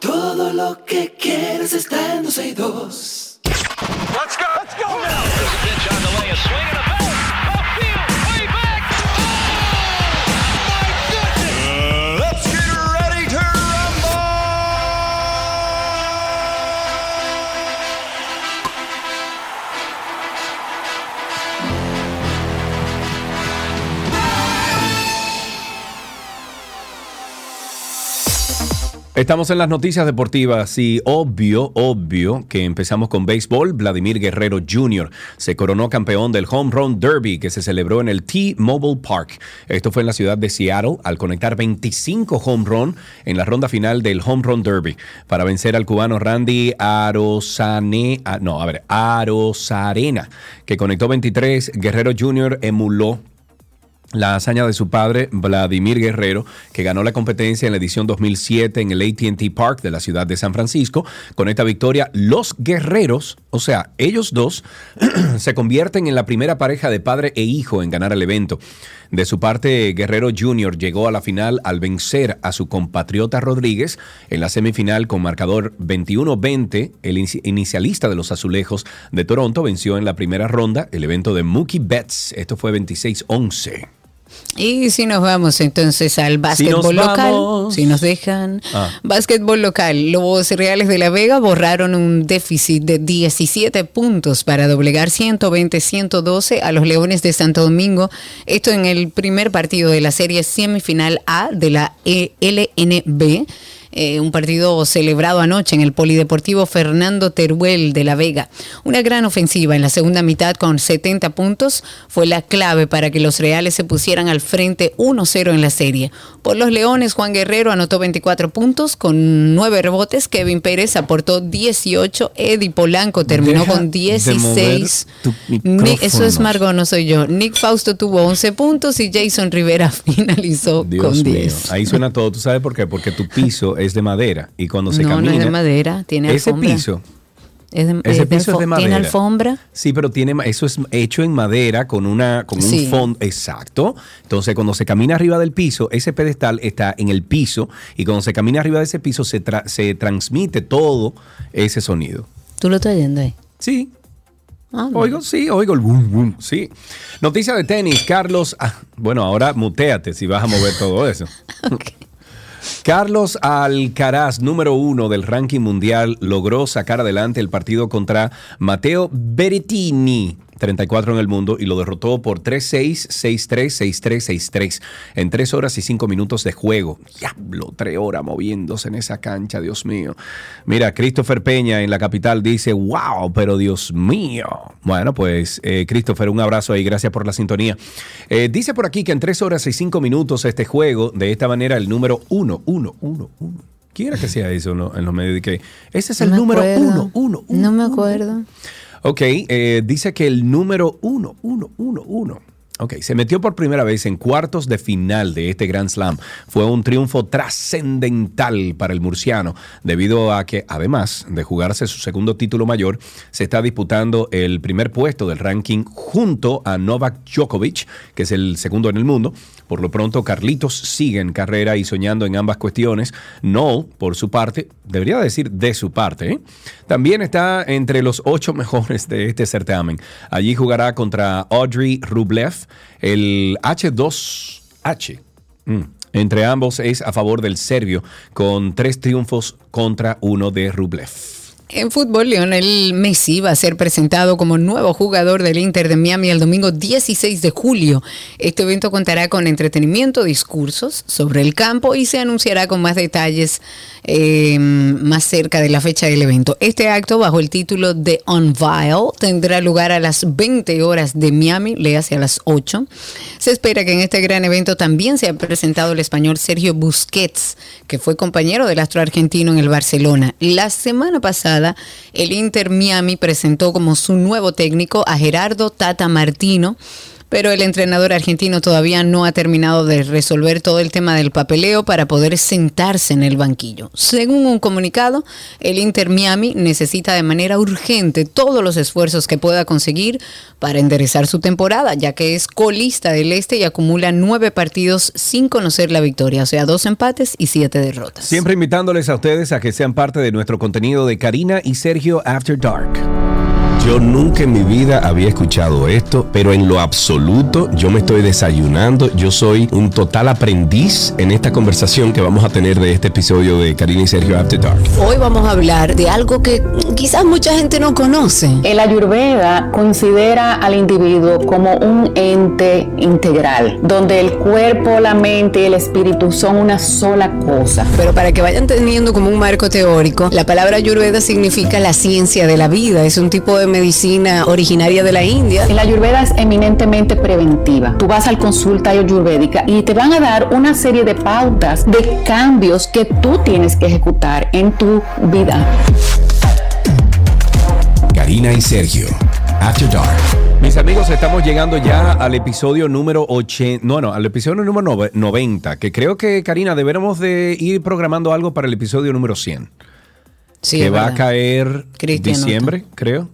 Todo lo que quieres está en 12 y 2. Let's go. Let's go. There's Estamos en las noticias deportivas y obvio, obvio que empezamos con béisbol. Vladimir Guerrero Jr. se coronó campeón del Home Run Derby que se celebró en el T-Mobile Park. Esto fue en la ciudad de Seattle al conectar 25 home run en la ronda final del Home Run Derby para vencer al cubano Randy Arozane, ah, no, a ver, Arozarena, que conectó 23. Guerrero Jr. emuló la hazaña de su padre, Vladimir Guerrero, que ganó la competencia en la edición 2007 en el ATT Park de la ciudad de San Francisco. Con esta victoria, los guerreros, o sea, ellos dos, se convierten en la primera pareja de padre e hijo en ganar el evento. De su parte, Guerrero Jr. llegó a la final al vencer a su compatriota Rodríguez en la semifinal con marcador 21-20. El inici- inicialista de los azulejos de Toronto venció en la primera ronda el evento de Mookie Betts. Esto fue 26-11. Y si nos vamos entonces al básquetbol local, vamos. si nos dejan. Ah. Básquetbol local, los Reales de la Vega borraron un déficit de 17 puntos para doblegar 120-112 a los Leones de Santo Domingo. Esto en el primer partido de la serie semifinal A de la E- LNB. Eh, un partido celebrado anoche en el Polideportivo Fernando Teruel de La Vega. Una gran ofensiva en la segunda mitad con 70 puntos fue la clave para que los Reales se pusieran al frente 1-0 en la serie. Por los Leones, Juan Guerrero anotó 24 puntos con 9 rebotes, Kevin Pérez aportó 18, Eddie Polanco terminó Deja con de 16. mover tu Nick- eso es. Margot, no soy yo. Nick Fausto tuvo 11 puntos y Jason Rivera finalizó Dios con mío, 10. ahí suena todo. ¿Tú sabes por qué? Porque tu piso es de madera y cuando se No, no camina... es de madera, tiene Ese alfombra. piso... Es de- Ese es de piso es de madera. ¿Tiene alfombra? Sí, pero tiene eso es hecho en madera con una con Sí. un fondo exacto. Entonces, cuando se camina arriba del piso, ese pedestal está en el piso y cuando se camina arriba de ese piso se, tra- se transmite todo ese sonido. ¿Tú lo estás oyendo ahí? Sí. Ah, Oigo, sí, oigo el boom, boom, sí. Noticia de tenis, Carlos. ah, bueno, ahora muteate si vas a mover todo eso. Carlos Alcaraz, número uno del ranking mundial, logró sacar adelante el partido contra Mateo Berrettini 34 en el mundo, y lo derrotó por 3-6, 6-3, 6-3, 6-3 en 3 horas y 5 minutos de juego. Diablo, 3 horas moviéndose en esa cancha, Dios mío. Mira, Christopher Peña en la capital dice, wow, pero Dios mío. Bueno, pues eh, Christopher, un abrazo ahí, gracias por la sintonía. Eh, dice por aquí que en 3 horas y 5 minutos este juego, de esta manera, el número 1, 1, 1, 1. Quiera que sea eso ¿no? en los medios de que ese es el No me número acuerdo. 1, 1, No me acuerdo. Ok, eh, dice que el número uno, uno, uno, uno. Ok, se metió por primera vez en cuartos de final de este Grand Slam. Fue un triunfo trascendental para el murciano, debido a que, además de jugarse su segundo título mayor, se está disputando el primer puesto del ranking junto a Novak Djokovic, que es el segundo en el mundo. Por lo pronto, Carlitos sigue en carrera y soñando en ambas cuestiones. No, por su parte, debería decir de su parte. ¿eh? También está entre los ocho mejores de este certamen. Allí jugará contra Audrey Rublev, el H2H. Mm. Entre ambos es a favor del serbio, con tres triunfos contra uno de Rublev. En fútbol, Lionel Messi va a ser presentado como nuevo jugador del Inter de Miami el domingo 16 de julio. Este evento contará con entretenimiento, discursos sobre el campo y se anunciará con más detalles eh, más cerca de la fecha del evento. Este acto, bajo el título de Unveil, tendrá lugar a las 20 horas de Miami, le hace a las 8. Se espera que en este gran evento también se ha presentado el español Sergio Busquets, que fue compañero del astro argentino en el Barcelona. La semana pasada, el Inter Miami presentó como su nuevo técnico a Gerardo Tata Martino. Pero el entrenador argentino todavía no ha terminado de resolver todo el tema del papeleo para poder sentarse en el banquillo. Según un comunicado, el Inter Miami necesita de manera urgente todos los esfuerzos que pueda conseguir para enderezar su temporada, ya que es colista del este y acumula nueve partidos sin conocer la victoria, o sea, dos empates y siete derrotas. Siempre invitándoles a ustedes a que sean parte de nuestro contenido de Karina y Sergio After Dark. Yo nunca en mi vida había escuchado esto, pero en lo absoluto yo me estoy desayunando. Yo soy un total aprendiz en esta conversación que vamos a tener de este episodio de Karina y Sergio After Dark. Hoy vamos a hablar de algo que quizás mucha gente no conoce. El Ayurveda considera al individuo como un ente integral, donde el cuerpo, la mente y el espíritu son una sola cosa. Pero para que vayan teniendo como un marco teórico, la palabra Ayurveda significa la ciencia de la vida. Es un tipo de medicina originaria de la India. La Ayurveda es eminentemente preventiva. Tú vas al consulta ayurvédica y te van a dar una serie de pautas de cambios que tú tienes que ejecutar en tu vida. Karina y Sergio After Dark. Mis amigos, estamos llegando ya al episodio número 80, no, no, al episodio número nove- 90, que creo que, Karina, deberíamos de ir programando algo para el episodio número 100. Sí, que va a caer Cristian diciembre, creo.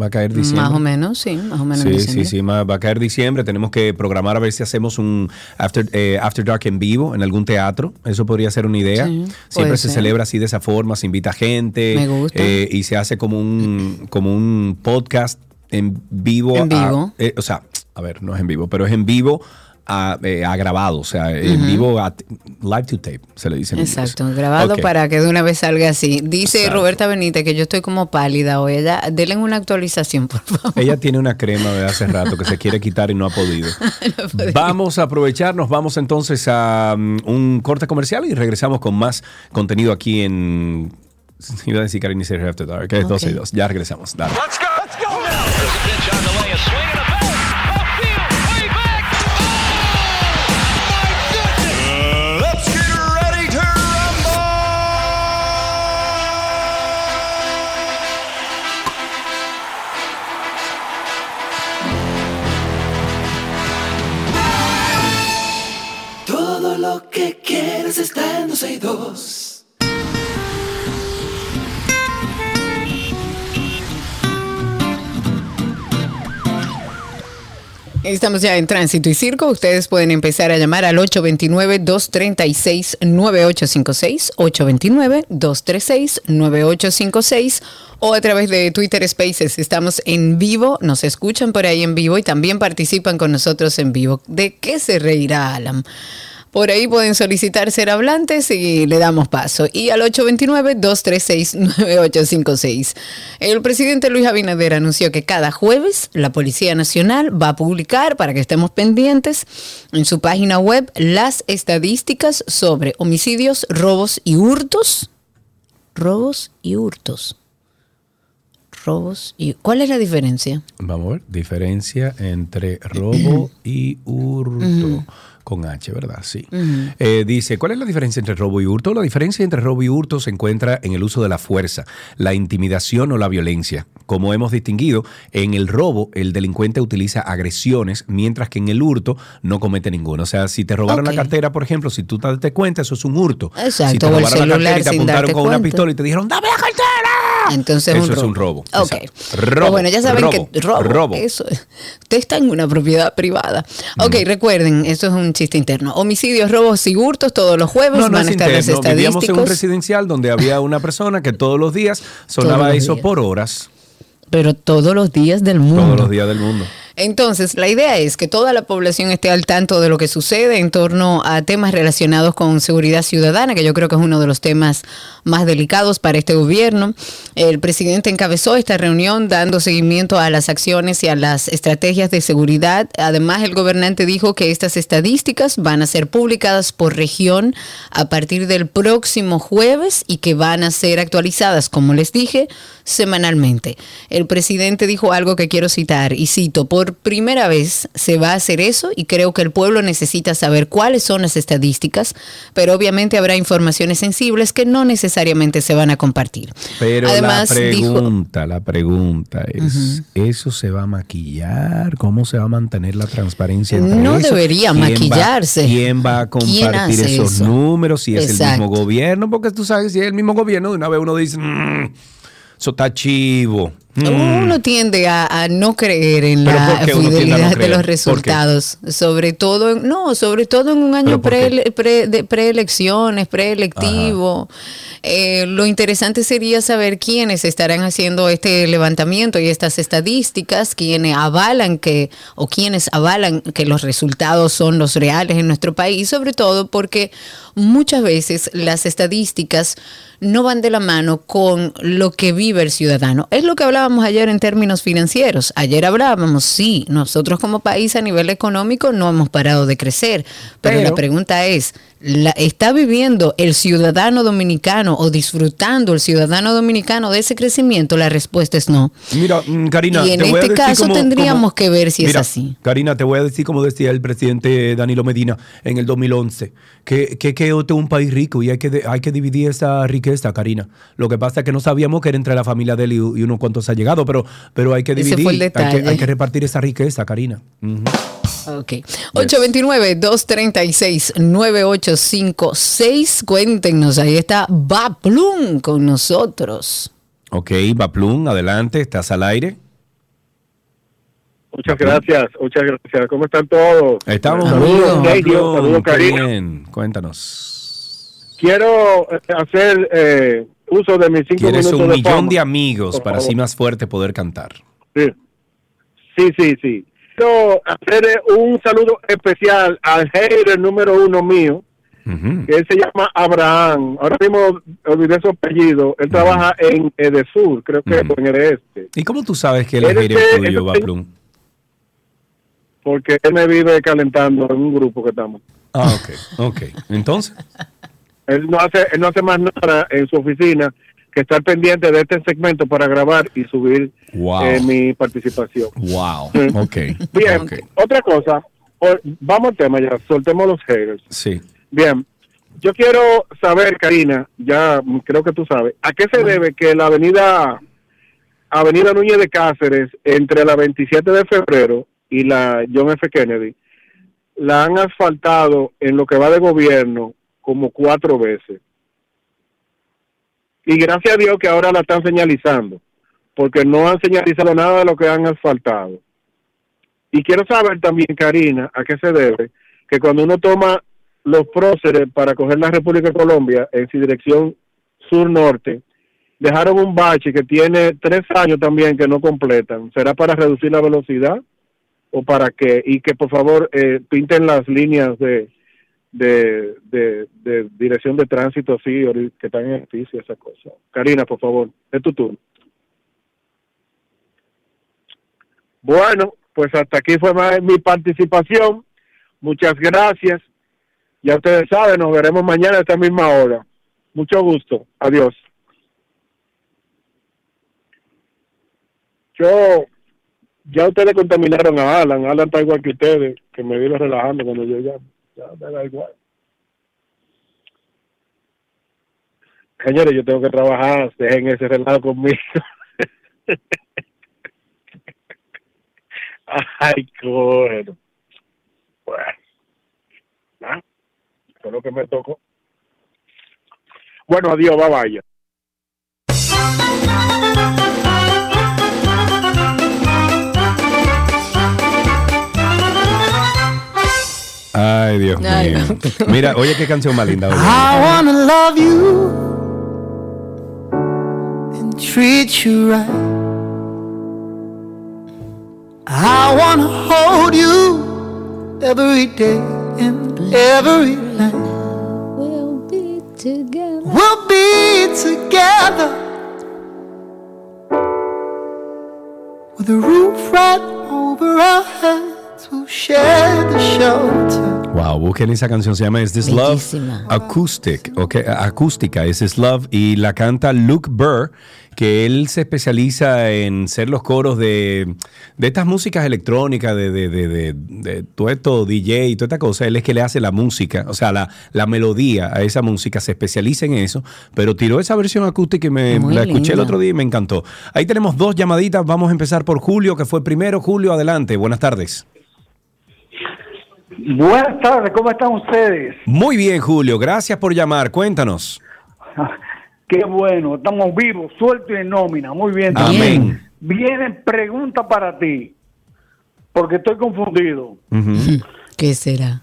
Va a caer diciembre. Más o menos, sí, más o menos. en Sí, sí, diciembre. sí, ma- va a caer diciembre. Tenemos que programar a ver si hacemos un After, eh, after Dark en vivo en algún teatro. Eso podría ser una idea. Sí, Siempre se ser. celebra así de esa forma, se invita gente. Me gusta. eh, y se hace como un, como un podcast en vivo. En a- vivo. eh, o sea, a ver, no es en vivo, pero es en vivo a, eh, a grabado. O sea, en vivo, a- live to tape, se le dice en inglés. Exacto, grabado para que de una vez salga así. Dice Exacto. Roberta Benítez que yo estoy como pálida hoy. Ella, denle una actualización, por favor. Ella tiene una crema de hace rato que se quiere quitar y no ha podido. Vamos a aprovecharnos, vamos entonces a um, un corte comercial y regresamos con más contenido aquí en. Iba a decir After Dark, que es 12 y 2. Ya regresamos. Dale. Let's Estamos ya en Tránsito y Circo. Ustedes pueden empezar a llamar al 829-236-9856, 829-236-9856 o a través de Twitter Spaces. Estamos en vivo, nos escuchan por ahí en vivo y también participan con nosotros en vivo. ¿De qué se reirá Alan? Por ahí pueden solicitar ser hablantes y le damos paso. Y al 829-236-9856. El presidente Luis Abinader anunció que cada jueves la Policía Nacional va a publicar, para que estemos pendientes, en su página web las estadísticas sobre homicidios, robos y hurtos. Robos y hurtos. Robos y... ¿Cuál es la diferencia? Vamos a ver, diferencia entre robo y hurto. Con H, ¿verdad? Sí. Eh, dice, ¿cuál es la diferencia entre robo y hurto? La diferencia entre robo y hurto se encuentra en el uso de la fuerza, la intimidación o la violencia. Como hemos distinguido, en el robo el delincuente utiliza agresiones, mientras que en el hurto no comete ninguno. O sea, si te robaron la cartera, por ejemplo, si tú te das cuenta, eso es un hurto. Exacto, Si te robaron la cartera y te apuntaron con una pistola y te dijeron, ¡dame la cartera! Entonces Eso un es un robo. Ok. Pues Robo, bueno, ya saben robo, que robo, robo. Eso, usted está en una propiedad privada. Ok, recuerden, esto es un chiste interno. Homicidios, robos y hurtos todos los jueves No, no van es a estar interno. En un residencial donde había una persona que todos los días sonaba Todos eso días. por horas. Pero todos los días del mundo. Todos los días del mundo. Entonces, la idea es que toda la población esté al tanto de lo que sucede en torno a temas relacionados con seguridad ciudadana, que yo creo que es uno de los temas más delicados para este gobierno. El presidente encabezó esta reunión dando seguimiento a las acciones y a las estrategias de seguridad. Además, el gobernante dijo que estas estadísticas van a ser publicadas por región a partir del próximo jueves y que van a ser actualizadas, como les dije, semanalmente. El presidente dijo algo que quiero citar y cito, por primera vez se va a hacer eso y creo que el pueblo necesita saber cuáles son las estadísticas, pero obviamente habrá informaciones sensibles que no necesariamente se van a compartir. Pero Además, la dijo- pregunta, la pregunta es, ¿eso se va a maquillar? ¿Cómo se va a mantener la transparencia entre No eso? debería ¿Quién va- maquillarse. ¿Quién va a ¿Quién compartir esos eso? números? Si es el mismo gobierno, porque tú sabes, si es el mismo gobierno, de una vez uno dice, "Mm, eso está chivo. Mm". Uno tiende a, a no creer en ¿Pero la no fidelidad de los resultados, sobre todo, en- no, sobre todo en un año pre, pre- de preelecciones, preelectivo. Eh, lo interesante sería saber quiénes estarán haciendo este levantamiento y estas estadísticas, quienes avalan que o quienes avalan que los resultados son los reales en nuestro país, sobre todo porque muchas veces las estadísticas no van de la mano con lo que vive el ciudadano. Es lo que hablábamos ayer en términos financieros. Ayer hablábamos, sí, nosotros como país a nivel económico no hemos parado de crecer, pero, Pero- la pregunta es, ¿la- ¿está viviendo el ciudadano dominicano o disfrutando el ciudadano dominicano de ese crecimiento? La respuesta es no. Mira, mm, Karina, y en te voy a este decir caso cómo- tendríamos que ver si Mira, es así. Karina, te voy a decir como decía el presidente Danilo Medina en el 2011, que, que, que este es un país rico y hay que, hay que dividir esa riqueza, Karina. Lo que pasa es que no sabíamos que era entre la familia de él y, y unos cuantos allegados, pero, pero hay que dividir, fue el hay, que, hay que repartir esa riqueza, Karina. Ujú. Ok. 829-236-9856. Cuéntenos, ahí está Baplum con nosotros. Ok, Baplum, adelante, estás al aire. Muchas gracias, muchas gracias. ¿Cómo están todos? Estamos Saludos, Sergio, saludos, Karina. bien. Cuéntanos. Quiero eh, hacer eh, uso de mis cinco Quieres minutos un de millón fama. de amigos Por para favor. así más fuerte poder cantar. Sí, sí, sí. sí. Quiero hacer un saludo especial al hater número uno mío, que él se llama Abraham. Ahora mismo olvidé su apellido. Él trabaja en Edesur, creo que o en Edeste. ¿Y cómo tú sabes que él es hater tuyo, Baplum? Porque él me vive calentando en un grupo que estamos. Ah, ok, ok. Entonces, Él no hace, él no hace más nada en su oficina que estar pendiente de este segmento para grabar y subir Wow. eh, mi participación. wow. Mm. Ok. Bien, ok. otra cosa, vamos al tema ya, soltemos los haters. Sí. Bien, yo quiero saber, Karina, ya creo que tú sabes, ¿a qué se debe que la avenida Avenida Núñez de Cáceres, entre la 27 de febrero y la John F. Kennedy, la han asfaltado en lo que va de gobierno como cuatro veces? Y gracias a Dios que ahora la están señalizando, porque no han señalizado nada de lo que han asfaltado. Y quiero saber también, Karina, a qué se debe que cuando uno toma los próceres para coger la República de Colombia en su dirección sur-norte, dejaron un bache que tiene tres años también que no completan. ¿Será para reducir la velocidad o para qué? Y que por favor eh, pinten las líneas de, de, de, de dirección de tránsito, sí, ahorita que están en ejercicio, esa cosa. Karina, por favor, es tu turno. Bueno, pues hasta aquí fue ma- mi participación. Muchas gracias. Ya ustedes saben, nos veremos mañana a esta misma hora. Mucho gusto. Adiós. Yo, ya ustedes contaminaron a Alan. Alan está igual que ustedes, que me vino relajando cuando yo llamo. Ya me da igual. Señores, yo tengo que trabajar. Dejen ese relajo conmigo. Ay, qué bueno. Eso es lo que me tocó. Bueno, adiós, va vaya. Ay, Dios Ay, mío. Mira, oye qué canción más linda. oye. I wanna love you and treat you right. I wanna hold you every day and every night. We'll be together. We'll be together with a roof right over our heads. Wow, busquen esa canción, se llama Is This Love Acoustic, ok, acústica, Is This Love, y la canta Luke Burr, que él se especializa en ser los coros de, de estas músicas electrónicas, de, de, de, de, de todo esto, DJ y toda esta cosa, él es que le hace la música, o sea, la, la melodía a esa música, se especializa en eso, pero tiró esa versión acústica y me Muy la escuché el otro día y me encantó. Ahí tenemos dos llamaditas, vamos a empezar por Julio, que fue primero. Julio, adelante, buenas tardes. Buenas tardes, ¿cómo están ustedes? Muy bien, Julio, gracias por llamar, cuéntanos. Qué bueno, estamos vivos, sueltos y en nómina, muy bien. Amén. Viene pregunta para ti, porque estoy confundido. ¿Qué será?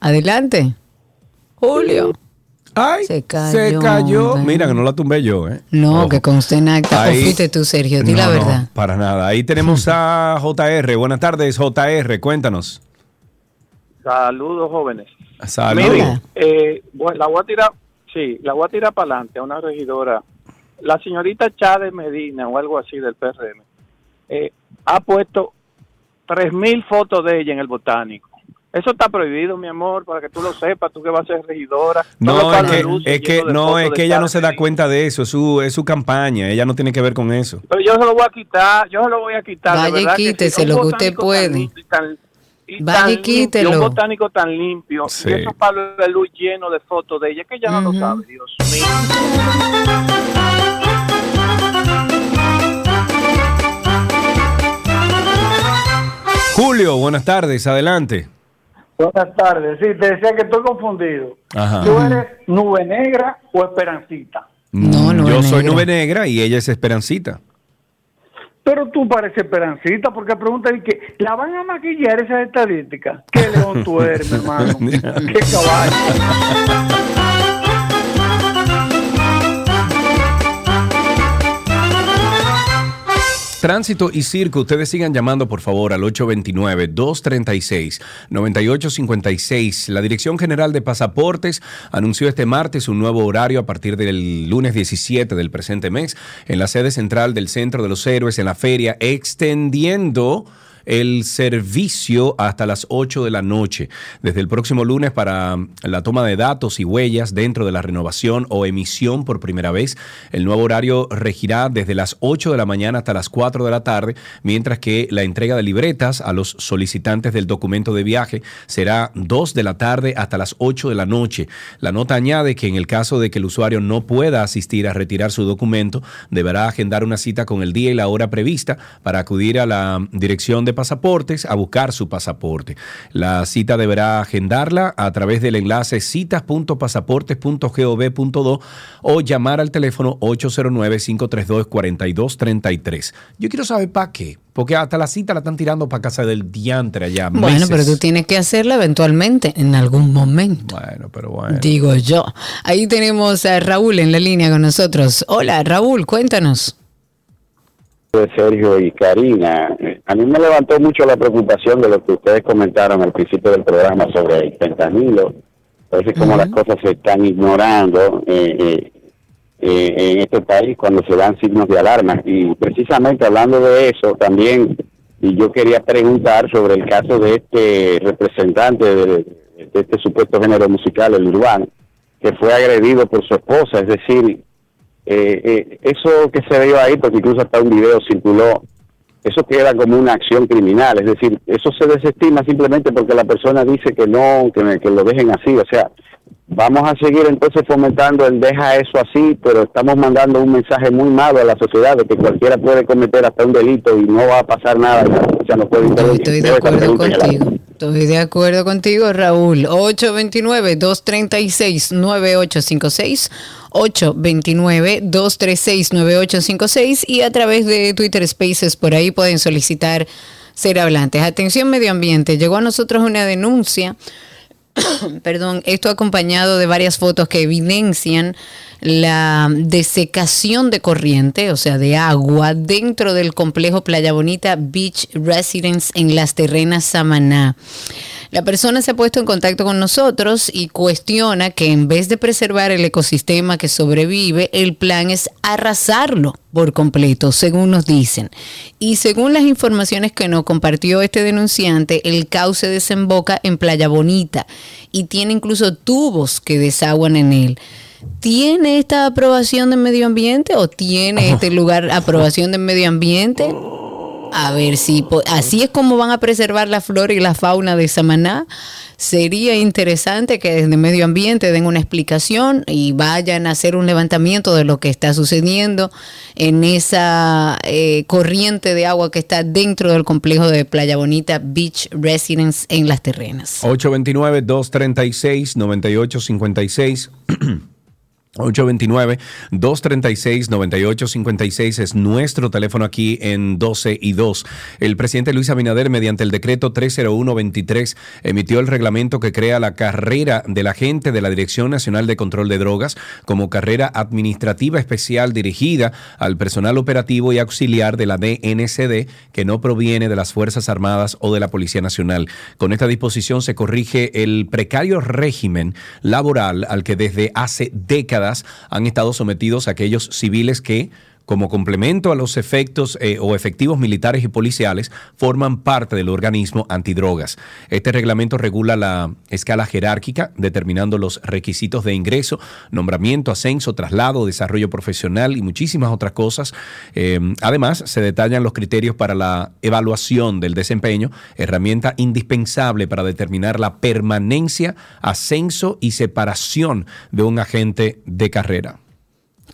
Adelante. Julio. Ay, se cayó. Se cayó. hombre. Mira, que no la tumbé yo, ¿eh? No, que conste en acta. ¿O Ahí- fuiste tú, Sergio? Di la no, verdad. para nada. Ahí tenemos a JR. Buenas tardes, JR. Cuéntanos. Saludos, jóvenes. Saludos. Miren, eh, bueno, la voy a tirar, sí, la voy a tirar para adelante a una regidora. La señorita Chávez Medina o algo así del PRM eh, ha puesto 3.000 fotos de ella en el botánico. Eso está prohibido, mi amor, para que tú lo sepas, tú que vas a ser regidora. No, es que, es que, no, es que ella no se da cuenta de eso. Es su, es su campaña. Ella no tiene que ver con eso. Pero yo se lo voy a quitar, yo se lo voy a quitar. Vaya y que quíteselo, Un que usted puede. limpio y tan- y Vaya y limpio, quítelo. Un botánico tan limpio. Sí. Y esos palos de luz llenos de fotos de ella, que ella no lo sabe, Dios mío. Julio, buenas tardes. Adelante. Buenas tardes, sí, te decía que estoy confundido. Ajá. ¿Tú eres nube negra o esperancita? Mm, yo soy nube negra y ella es Esperancita. Pero tú pareces esperancita porque pregunta y que la van a maquillar esas estadísticas. ¿Qué león tú eres, mi hermano? ¿Qué caballo? Tránsito y circo, ustedes sigan llamando por favor al 829-236-9856. La Dirección General de Pasaportes anunció este martes un nuevo horario a partir del lunes 17 del presente mes en la sede central del Centro de los Héroes en la feria, extendiendo el servicio hasta las 8 de la noche. Desde el próximo lunes para la toma de datos y huellas dentro de la renovación o emisión por primera vez, el nuevo horario regirá desde las 8 de la mañana hasta las 4 de la tarde, mientras que la entrega de libretas a los solicitantes del documento de viaje será 2 de la tarde hasta las 8 de la noche. La nota añade que en el caso de que el usuario no pueda asistir a retirar su documento, deberá agendar una cita con el día y la hora prevista para acudir a la dirección de pasaportes a buscar su pasaporte. La cita deberá agendarla a través del enlace citas.pasaportes.gov.do o llamar al teléfono 809-532-4233. Yo quiero saber para qué, porque hasta la cita la están tirando para casa del diantre allá. Bueno, pero tú tienes que hacerla eventualmente, en algún momento. Bueno, pero bueno. Digo yo. Ahí tenemos a Raúl en la línea con nosotros. Hola, Raúl, cuéntanos. De Sergio y Karina. A mí me levantó mucho la preocupación de lo que ustedes comentaron al principio del programa sobre el fentanilo. Parece como las cosas se están ignorando eh, eh, eh, en este país cuando se dan signos de alarma. Y precisamente hablando de eso, también, y yo quería preguntar sobre el caso de este representante de, de este supuesto género musical, el urbano, que fue agredido por su esposa. Es decir, eh, eh, eso que se vio ahí, porque incluso hasta un video circuló, eso queda como una acción criminal, es decir, eso se desestima simplemente porque la persona dice que no, que, que lo dejen así, o sea, vamos a seguir entonces fomentando el deja eso así, pero estamos mandando un mensaje muy malo a la sociedad de que cualquiera puede cometer hasta un delito y no va a pasar nada, y la justicia no puede intervenir. Estoy de acuerdo ya contigo. Estoy de acuerdo contigo, Raúl. 829-236-9856. 829-236-9856. Y a través de Twitter Spaces, por ahí pueden solicitar ser hablantes. Atención, medio ambiente. Llegó a nosotros una denuncia perdón, esto acompañado de varias fotos que evidencian la desecación de corriente, o sea, de agua, dentro del complejo Playa Bonita Beach Residence en Las Terrenas, Samaná. La persona se ha puesto en contacto con nosotros y cuestiona que en vez de preservar el ecosistema que sobrevive, el plan es arrasarlo por completo, según nos dicen. Y según las informaciones que nos compartió este denunciante, el cauce desemboca en Playa Bonita y tiene incluso tubos que desaguan en él. ¿Tiene esta aprobación de medio ambiente o tiene este lugar aprobación de medio ambiente? A ver si así es como van a preservar la flora y la fauna de Samaná. Sería interesante que desde medio ambiente den una explicación y vayan a hacer un levantamiento de lo que está sucediendo en esa eh, corriente de agua que está dentro del complejo de Playa Bonita Beach Residence en Las Terrenas. 829-236-9856. 829-236-9856 es nuestro teléfono aquí en 12 y 2. El presidente Luis Abinader, mediante el decreto 301-23, emitió el reglamento que crea la carrera del agente de la Dirección Nacional de Control de Drogas como carrera administrativa especial dirigida al personal operativo y auxiliar de la DNCD que no proviene de las Fuerzas Armadas o de la Policía Nacional. Con esta disposición se corrige el precario régimen laboral al que desde hace décadas han estado sometidos aquellos civiles que como complemento a los efectos eh, o efectivos militares y policiales, forman parte del organismo antidrogas. Este reglamento regula la escala jerárquica, determinando los requisitos de ingreso, nombramiento, ascenso, traslado, desarrollo profesional y muchísimas otras cosas. Eh, además, se detallan los criterios para la evaluación del desempeño, herramienta indispensable para determinar la permanencia, ascenso y separación de un agente de carrera.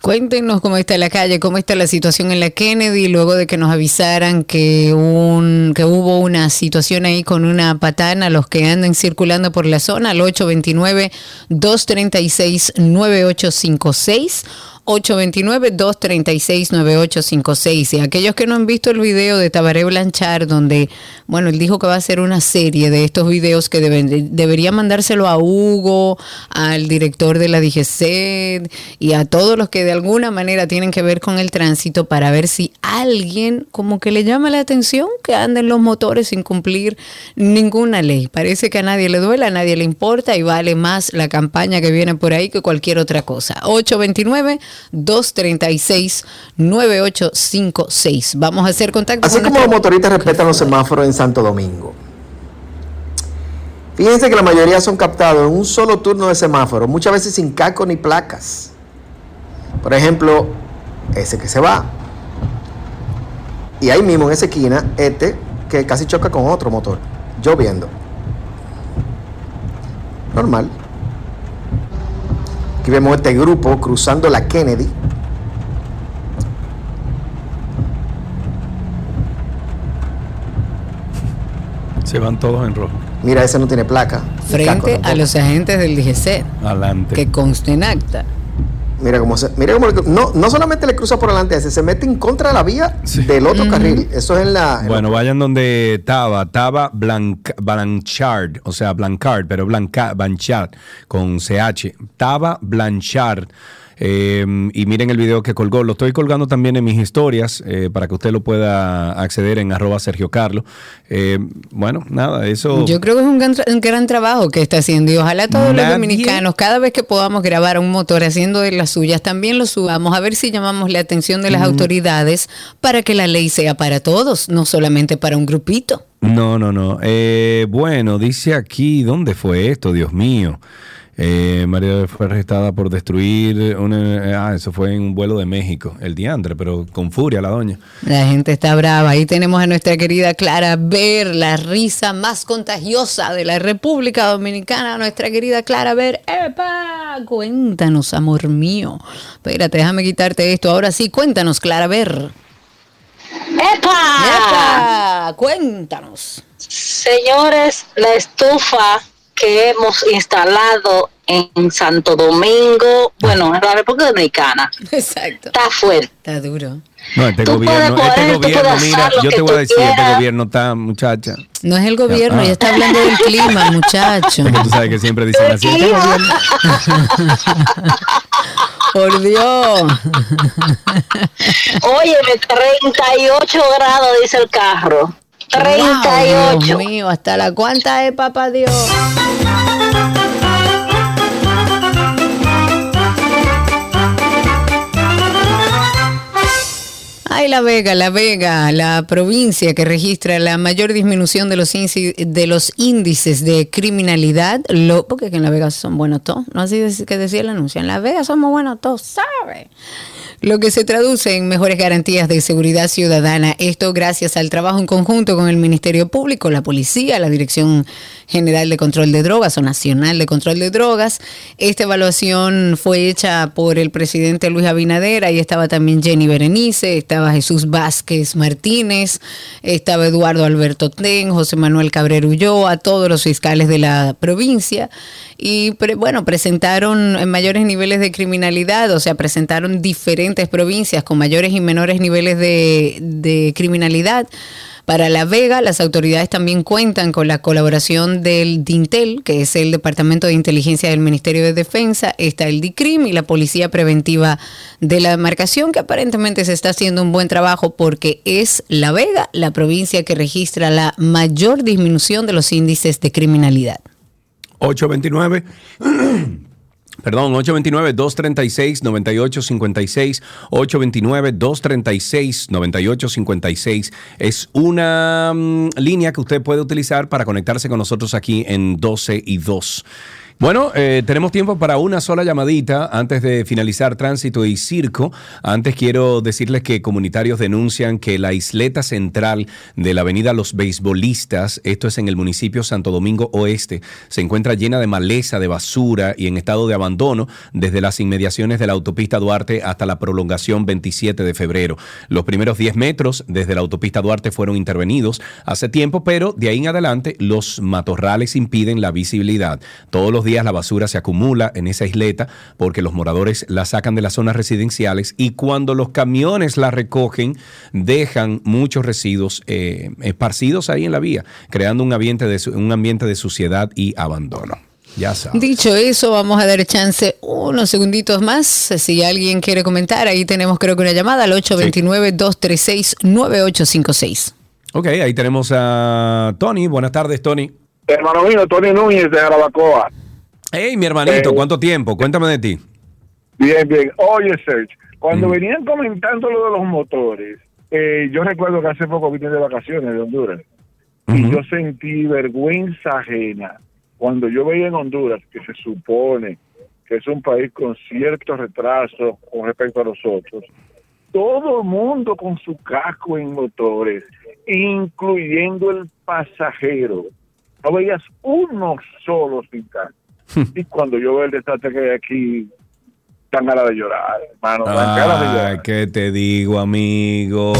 Cuéntenos cómo está la calle, cómo está la situación en la Kennedy, luego de que nos avisaran que, un, que hubo una situación ahí con una patana, los que anden circulando por la zona, al 829-236-9856. 829-236-9856. Y aquellos que no han visto el video de Tabaré Blanchard, donde, bueno, él dijo que va a hacer una serie de estos videos que debería mandárselo a Hugo, al director de la DGC y a todos los que de alguna manera tienen que ver con el tránsito para ver si alguien como que le llama la atención que anden los motores sin cumplir ninguna ley. Parece que a nadie le duele, a nadie le importa y vale más la campaña que viene por ahí que cualquier otra cosa. 829 236-9856. Vamos a hacer contacto Así con como nuestro- los motoristas respetan los semáforos en Santo Domingo. Fíjense que la mayoría son captados en un solo turno de semáforo, muchas veces sin casco ni placas. Por ejemplo, ese que se va. Y ahí mismo en esa esquina, este que casi choca con otro motor, lloviendo. Normal. Aquí vemos este grupo cruzando la Kennedy. Se van todos en rojo. Mira, ese no tiene placa. frente a los agentes del DGC, Adelante. que conste en acta. Mira cómo se, mira cómo le- no, no solamente le cruza por delante a ese, se mete en contra de la vía del otro carril. Eso es en la. en Bueno, vayan donde Taba, Taba Blanc- Blanchard, o sea, Blancard, pero Blanca, Blanchard, con CH. Taba Blanchard. Eh, y miren el video que colgó. Lo estoy colgando también en mis historias eh, para que usted lo pueda acceder en arroba Sergio Carlos. Eh, bueno, nada, eso... Yo creo que es un gran, un gran trabajo que está haciendo y ojalá todos los dominicanos, cada vez que podamos grabar un motor haciendo de las suyas, también lo subamos a ver si llamamos la atención de las Mm. autoridades para que la ley sea para todos, no solamente para un grupito. No, no, no. Eh, bueno, dice aquí, ¿dónde fue esto? Dios mío. Eh, María fue arrestada por destruir una... Ah, eso fue en un vuelo de México, el diantre, pero con furia la doña. La gente está brava. Ahí tenemos a nuestra querida Clara Ver, la risa más contagiosa de la República Dominicana. Nuestra querida Clara Ver. ¡Epa! Cuéntanos, amor mío. Espérate, déjame quitarte esto. Ahora sí, cuéntanos, Clara Ver. ¡Epa! Cuéntanos. Señores, la estufa que hemos instalado en Santo Domingo, bueno, en la República Dominicana, Exacto. está fuerte. Está duro. No, este Tú gobierno, este gobierno, mira, yo te voy a decir, este gobierno está, muchacha. No es el gobierno, Ah. ella está hablando del clima, muchacho. Es que tú sabes que siempre dicen así. este gobierno. Por Dios. Óyeme, 38 grados dice el carro. Wow, 38. Dios mío, hasta la cuánta es, papá Dios. Ay, La Vega, La Vega, la provincia que registra la mayor disminución de los, de los índices de criminalidad, lo, porque que en La Vega son buenos todos, no así que decía el anuncio, en La Vega somos buenos todos, ¿sabe? Lo que se traduce en mejores garantías de seguridad ciudadana. Esto gracias al trabajo en conjunto con el Ministerio Público, la Policía, la Dirección General de Control de Drogas o Nacional de Control de Drogas. Esta evaluación fue hecha por el presidente Luis Abinader. Ahí estaba también Jenny Berenice, estaba Jesús Vázquez Martínez, estaba Eduardo Alberto Ten, José Manuel Cabrera Ulloa, todos los fiscales de la provincia. Y bueno, presentaron en mayores niveles de criminalidad, o sea, presentaron diferentes provincias con mayores y menores niveles de, de criminalidad. Para La Vega, las autoridades también cuentan con la colaboración del DINTEL, que es el Departamento de Inteligencia del Ministerio de Defensa, está el DICRIM y la Policía Preventiva de la demarcación, que aparentemente se está haciendo un buen trabajo porque es La Vega la provincia que registra la mayor disminución de los índices de criminalidad. 829. Perdón, 829-236-9856. 829-236-9856. Es una mm, línea que usted puede utilizar para conectarse con nosotros aquí en 12 y 2. Bueno, eh, tenemos tiempo para una sola llamadita antes de finalizar tránsito y circo. Antes quiero decirles que comunitarios denuncian que la isleta central de la avenida Los Beisbolistas, esto es en el municipio Santo Domingo Oeste, se encuentra llena de maleza, de basura y en estado de abandono desde las inmediaciones de la autopista Duarte hasta la prolongación 27 de febrero. Los primeros 10 metros desde la autopista Duarte fueron intervenidos hace tiempo, pero de ahí en adelante los matorrales impiden la visibilidad. Todos los días la basura se acumula en esa isleta porque los moradores la sacan de las zonas residenciales y cuando los camiones la recogen dejan muchos residuos eh, esparcidos ahí en la vía, creando un ambiente de, su- un ambiente de suciedad y abandono. Ya sabes. Dicho eso, vamos a dar chance unos segunditos más. Si alguien quiere comentar, ahí tenemos creo que una llamada al 829-236-9856. Ok, ahí tenemos a Tony. Buenas tardes, Tony. Hermano mío, Tony Núñez de Jarabacoa. Hey, mi hermanito, Eh, ¿cuánto tiempo? Cuéntame de ti. Bien, bien. Oye, Serge, cuando Mm. venían comentando lo de los motores, eh, yo recuerdo que hace poco vine de vacaciones de Honduras y yo sentí vergüenza ajena cuando yo veía en Honduras que se supone que es un país con cierto retraso con respecto a los otros. Todo el mundo con su casco en motores, incluyendo el pasajero. No veías uno solo sin casco. y cuando yo veo el desastre que hay aquí, dan ganas de llorar, hermano. Dan ganas de llorar. Ay, ¿qué te digo, amigo?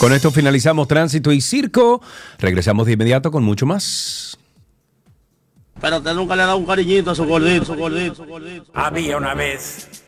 Con esto finalizamos tránsito y circo. Regresamos de inmediato con mucho más. Pero usted nunca le ha dado un cariñito a su gordito, su gordito, su gordito. Había una vez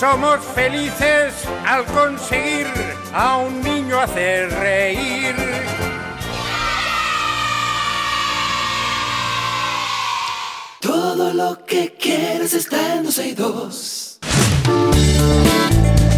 Somos felices al conseguir a un niño hacer reír. Todo lo que quieres está en 262. Y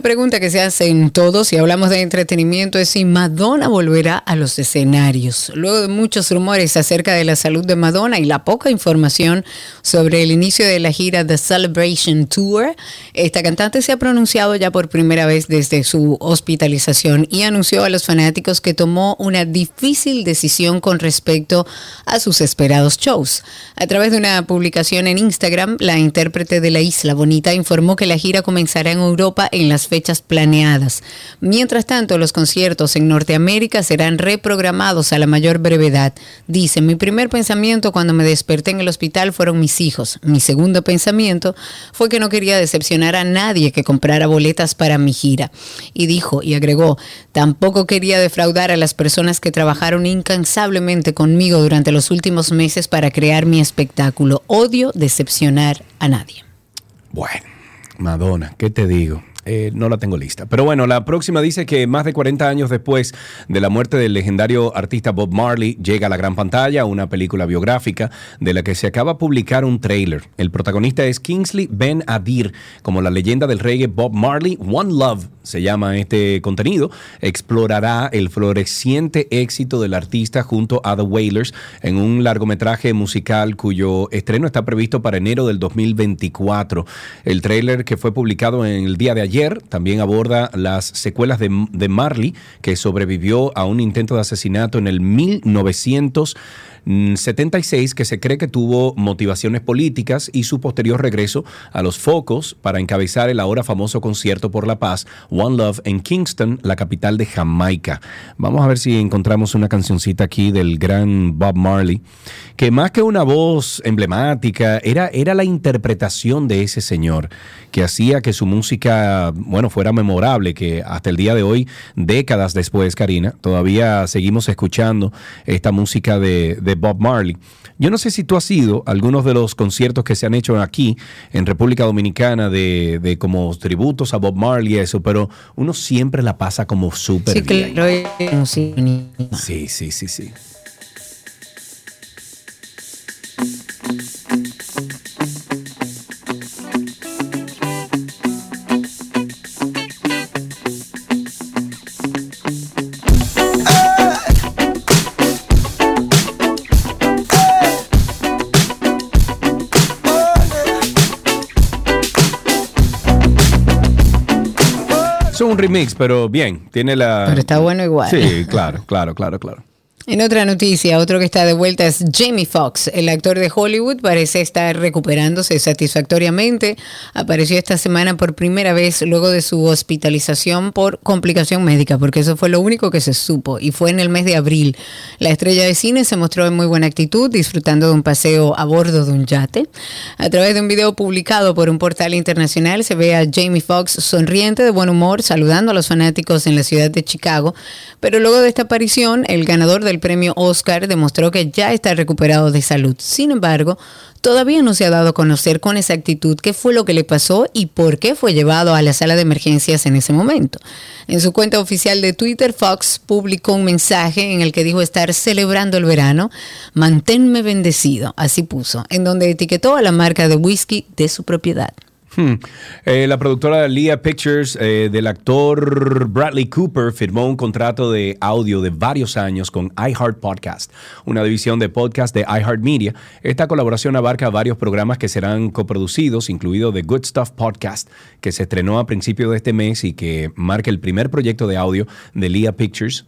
pregunta que se hacen todos, si hablamos de entretenimiento, es si Madonna volverá a los escenarios. Luego de muchos rumores acerca de la salud de Madonna y la poca información sobre el inicio de la gira The Celebration Tour, esta cantante se ha pronunciado ya por primera vez desde su hospitalización y anunció a los fanáticos que tomó una difícil decisión con respecto a sus esperados shows. A través de una publicación en Instagram, la intérprete de La Isla Bonita informó que la gira comenzará en Europa en las fechas planeadas. Mientras tanto, los conciertos en Norteamérica serán reprogramados a la mayor brevedad. Dice, mi primer pensamiento cuando me desperté en el hospital fueron mis hijos. Mi segundo pensamiento fue que no quería decepcionar a nadie que comprara boletas para mi gira. Y dijo, y agregó, tampoco quería defraudar a las personas que trabajaron incansablemente conmigo durante los últimos meses para crear mi espectáculo. Odio decepcionar a nadie. Bueno, Madonna, ¿qué te digo? Eh, no la tengo lista. Pero bueno, la próxima dice que más de 40 años después de la muerte del legendario artista Bob Marley, llega a la gran pantalla una película biográfica de la que se acaba de publicar un trailer. El protagonista es Kingsley Ben Adir, como la leyenda del reggae Bob Marley. One Love se llama este contenido. Explorará el floreciente éxito del artista junto a The Wailers en un largometraje musical cuyo estreno está previsto para enero del 2024. El trailer que fue publicado en el día de ayer también aborda las secuelas de, de Marley, que sobrevivió a un intento de asesinato en el 1976, que se cree que tuvo motivaciones políticas y su posterior regreso a los focos para encabezar el ahora famoso concierto por la paz One Love en Kingston, la capital de Jamaica. Vamos a ver si encontramos una cancioncita aquí del gran Bob Marley, que más que una voz emblemática, era, era la interpretación de ese señor que hacía que su música, bueno, fuera memorable, que hasta el día de hoy, décadas después, Karina, todavía seguimos escuchando esta música de, de Bob Marley. Yo no sé si tú has ido a algunos de los conciertos que se han hecho aquí en República Dominicana de, de como tributos a Bob Marley y eso, pero uno siempre la pasa como súper Sí, bien. claro. sí. Sí, sí, sí, un remix, pero bien, tiene la... Pero está bueno igual. Sí, claro, claro, claro, claro. En otra noticia, otro que está de vuelta es Jamie Foxx, el actor de Hollywood, parece estar recuperándose satisfactoriamente. Apareció esta semana por primera vez luego de su hospitalización por complicación médica, porque eso fue lo único que se supo, y fue en el mes de abril. La estrella de cine se mostró en muy buena actitud, disfrutando de un paseo a bordo de un yate. A través de un video publicado por un portal internacional se ve a Jamie Foxx sonriente, de buen humor, saludando a los fanáticos en la ciudad de Chicago, pero luego de esta aparición, el ganador del premio Oscar demostró que ya está recuperado de salud. Sin embargo, todavía no se ha dado a conocer con exactitud qué fue lo que le pasó y por qué fue llevado a la sala de emergencias en ese momento. En su cuenta oficial de Twitter, Fox publicó un mensaje en el que dijo estar celebrando el verano, manténme bendecido, así puso, en donde etiquetó a la marca de whisky de su propiedad. Hmm. Eh, la productora Leah Pictures eh, del actor Bradley Cooper firmó un contrato de audio de varios años con iHeart Podcast, una división de podcast de iHeartMedia. Esta colaboración abarca varios programas que serán coproducidos, incluido The Good Stuff Podcast, que se estrenó a principios de este mes y que marca el primer proyecto de audio de Leah Pictures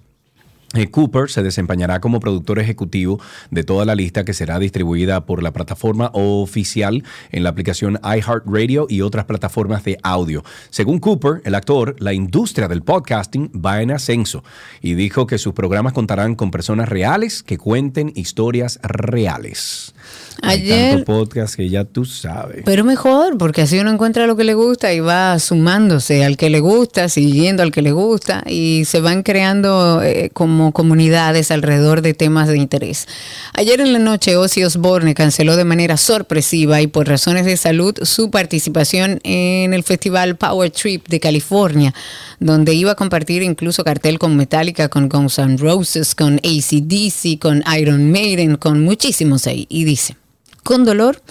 Cooper se desempeñará como productor ejecutivo de toda la lista que será distribuida por la plataforma oficial en la aplicación iHeartRadio y otras plataformas de audio. Según Cooper, el actor, la industria del podcasting va en ascenso y dijo que sus programas contarán con personas reales que cuenten historias reales. Hay Ayer- tanto podcast que ya tú sabes. Pero mejor, porque así uno encuentra lo que le gusta y va sumándose al que le gusta, siguiendo al que le gusta y se van creando eh, como comunidades alrededor de temas de interés. Ayer en la noche Ozzy Osbourne canceló de manera sorpresiva y por razones de salud su participación en el festival Power Trip de California, donde iba a compartir incluso cartel con Metallica, con Guns N' Roses, con ACDC, con Iron Maiden, con muchísimos ahí. Y dice, con dolor,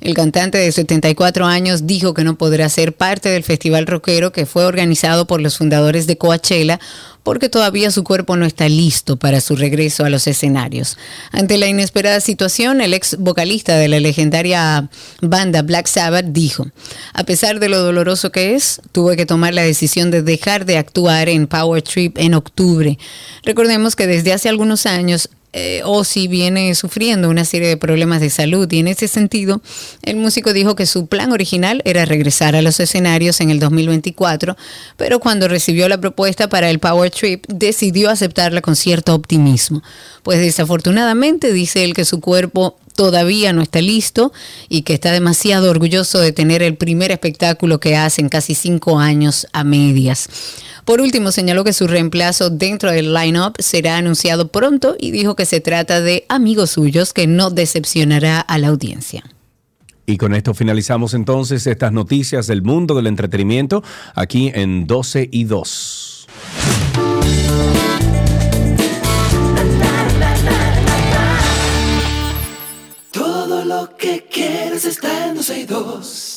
el cantante de 74 años dijo que no podrá ser parte del festival rockero que fue organizado por los fundadores de Coachella porque todavía su cuerpo no está listo para su regreso a los escenarios. Ante la inesperada situación, el ex vocalista de la legendaria banda Black Sabbath dijo, a pesar de lo doloroso que es, tuve que tomar la decisión de dejar de actuar en Power Trip en octubre. Recordemos que desde hace algunos años eh, Ozzy viene sufriendo una serie de problemas de salud y en ese sentido el músico dijo que su plan original era regresar a los escenarios en el 2024, pero cuando recibió la propuesta para el Power Trip decidió aceptarla con cierto optimismo, pues desafortunadamente dice él que su cuerpo todavía no está listo y que está demasiado orgulloso de tener el primer espectáculo que hace en casi cinco años a medias. Por último, señaló que su reemplazo dentro del line-up será anunciado pronto y dijo que se trata de amigos suyos que no decepcionará a la audiencia. Y con esto finalizamos entonces estas noticias del mundo del entretenimiento aquí en 12 y 2. Todo lo que quieres está en 12 y 2.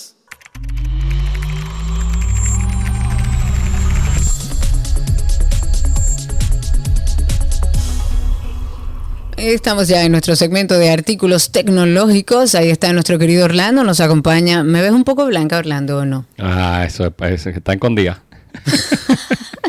Estamos ya en nuestro segmento de artículos tecnológicos. Ahí está nuestro querido Orlando, nos acompaña. ¿Me ves un poco blanca, Orlando, o no? Ah, eso es, parece que está escondida.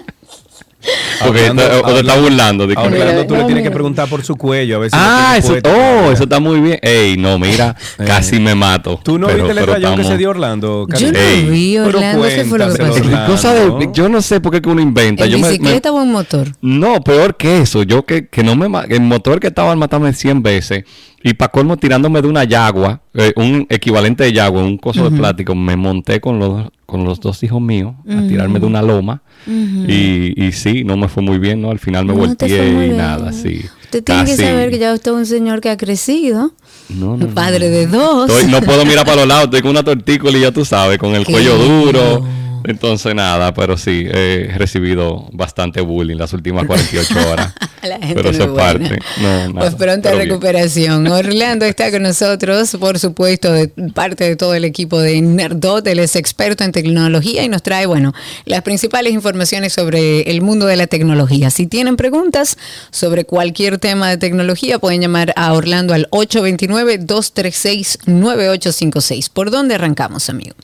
Porque Hablando- está- o te está hablando- burlando. de que- a Orlando tú le tienes que preguntar por su cuello. A ver si Ah, eso, puesto. oh, eso está muy bien. Ey, no, mira, casi me mato. ¿Tú no Pero- viste el rayón que se dio Orlando? Yo no Ey. vi, Orlando, ¿qué fue lo que pasó? Orlando. Cosa de- yo no sé por qué que uno inventa. ¿En Yo me- me- bicicleta o en motor? no, peor que eso. Yo que, que no me el motor que estaba al matarme 100 veces y para colmo tirándome de una yagua, eh, un equivalente de yagua, un coso de Ujú. plástico, me monté con los con los dos hijos míos a tirarme de una loma y, y sí, no me fue muy bien, ¿no? Al final me No volteé y nada, sí. Usted tiene que saber que ya usted es un señor que ha crecido, No, no, no. padre de dos. Estoy- no puedo mirar para los lados, estoy con una tortícola y ya tú sabes, con el Qué cuello duro. Entonces nada, pero sí, he recibido bastante bullying las últimas 48 horas. La gente pero eso es parte. No, nada, Pues pronta bien. recuperación. Orlando está con nosotros, por supuesto, de parte de todo el equipo de Nerdot. Él es experto en tecnología y nos trae, bueno, las principales informaciones sobre el mundo de la tecnología. Si tienen preguntas sobre cualquier tema de tecnología, pueden llamar a Orlando al 829-236-9856. ¿Por dónde arrancamos, amigo?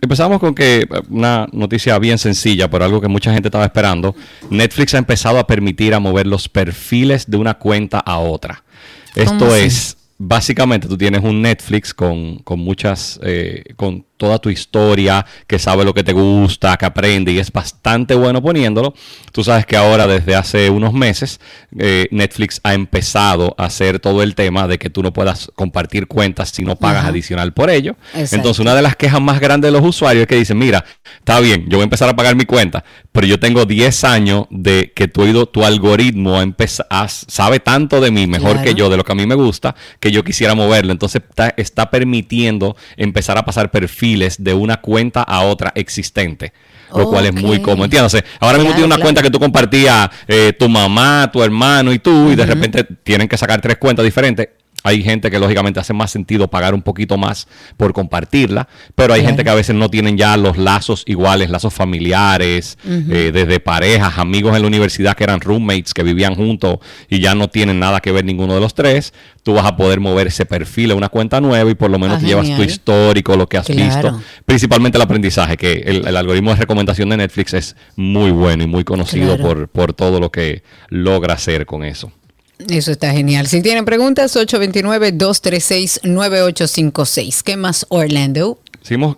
Empezamos con que eh, una noticia bien sencilla, pero algo que mucha gente estaba esperando. Netflix ha empezado a permitir a mover los perfiles de una cuenta a otra. ¿Cómo Esto así? es, básicamente tú tienes un Netflix con, con muchas, eh, con toda tu historia, que sabe lo que te gusta, que aprende y es bastante bueno poniéndolo. Tú sabes que ahora desde hace unos meses eh, Netflix ha empezado a hacer todo el tema de que tú no puedas compartir cuentas si no pagas Ajá. adicional por ello. Exacto. Entonces una de las quejas más grandes de los usuarios es que dicen, mira, está bien, yo voy a empezar a pagar mi cuenta, pero yo tengo 10 años de que tu, tu algoritmo has- sabe tanto de mí, mejor Claro. que yo, de lo que a mí me gusta, que yo quisiera moverlo. Entonces está, está permitiendo empezar a pasar perfiles de una cuenta a otra existente. Lo cual es muy cómodo. Entiéndase, ahora mismo Claro, tiene una claro. cuenta que tú compartías eh, tu mamá, tu hermano y tú, y de repente tienen que sacar tres cuentas diferentes. Hay gente que lógicamente hace más sentido pagar un poquito más por compartirla, pero hay gente que a veces no tienen ya los lazos iguales, lazos familiares, eh, desde parejas, amigos en la universidad que eran roommates, que vivían juntos y ya no tienen nada que ver ninguno de los tres. Tú vas a poder mover ese perfil a una cuenta nueva y por lo menos Ah, te llevas tu histórico, lo que has Claro. visto, principalmente el aprendizaje, que el, el algoritmo de recomendación de Netflix es muy bueno y muy conocido Claro. por, por todo lo que logra hacer con eso. Eso está genial. Si tienen preguntas, 829-236-9856. ¿Qué más, Orlando?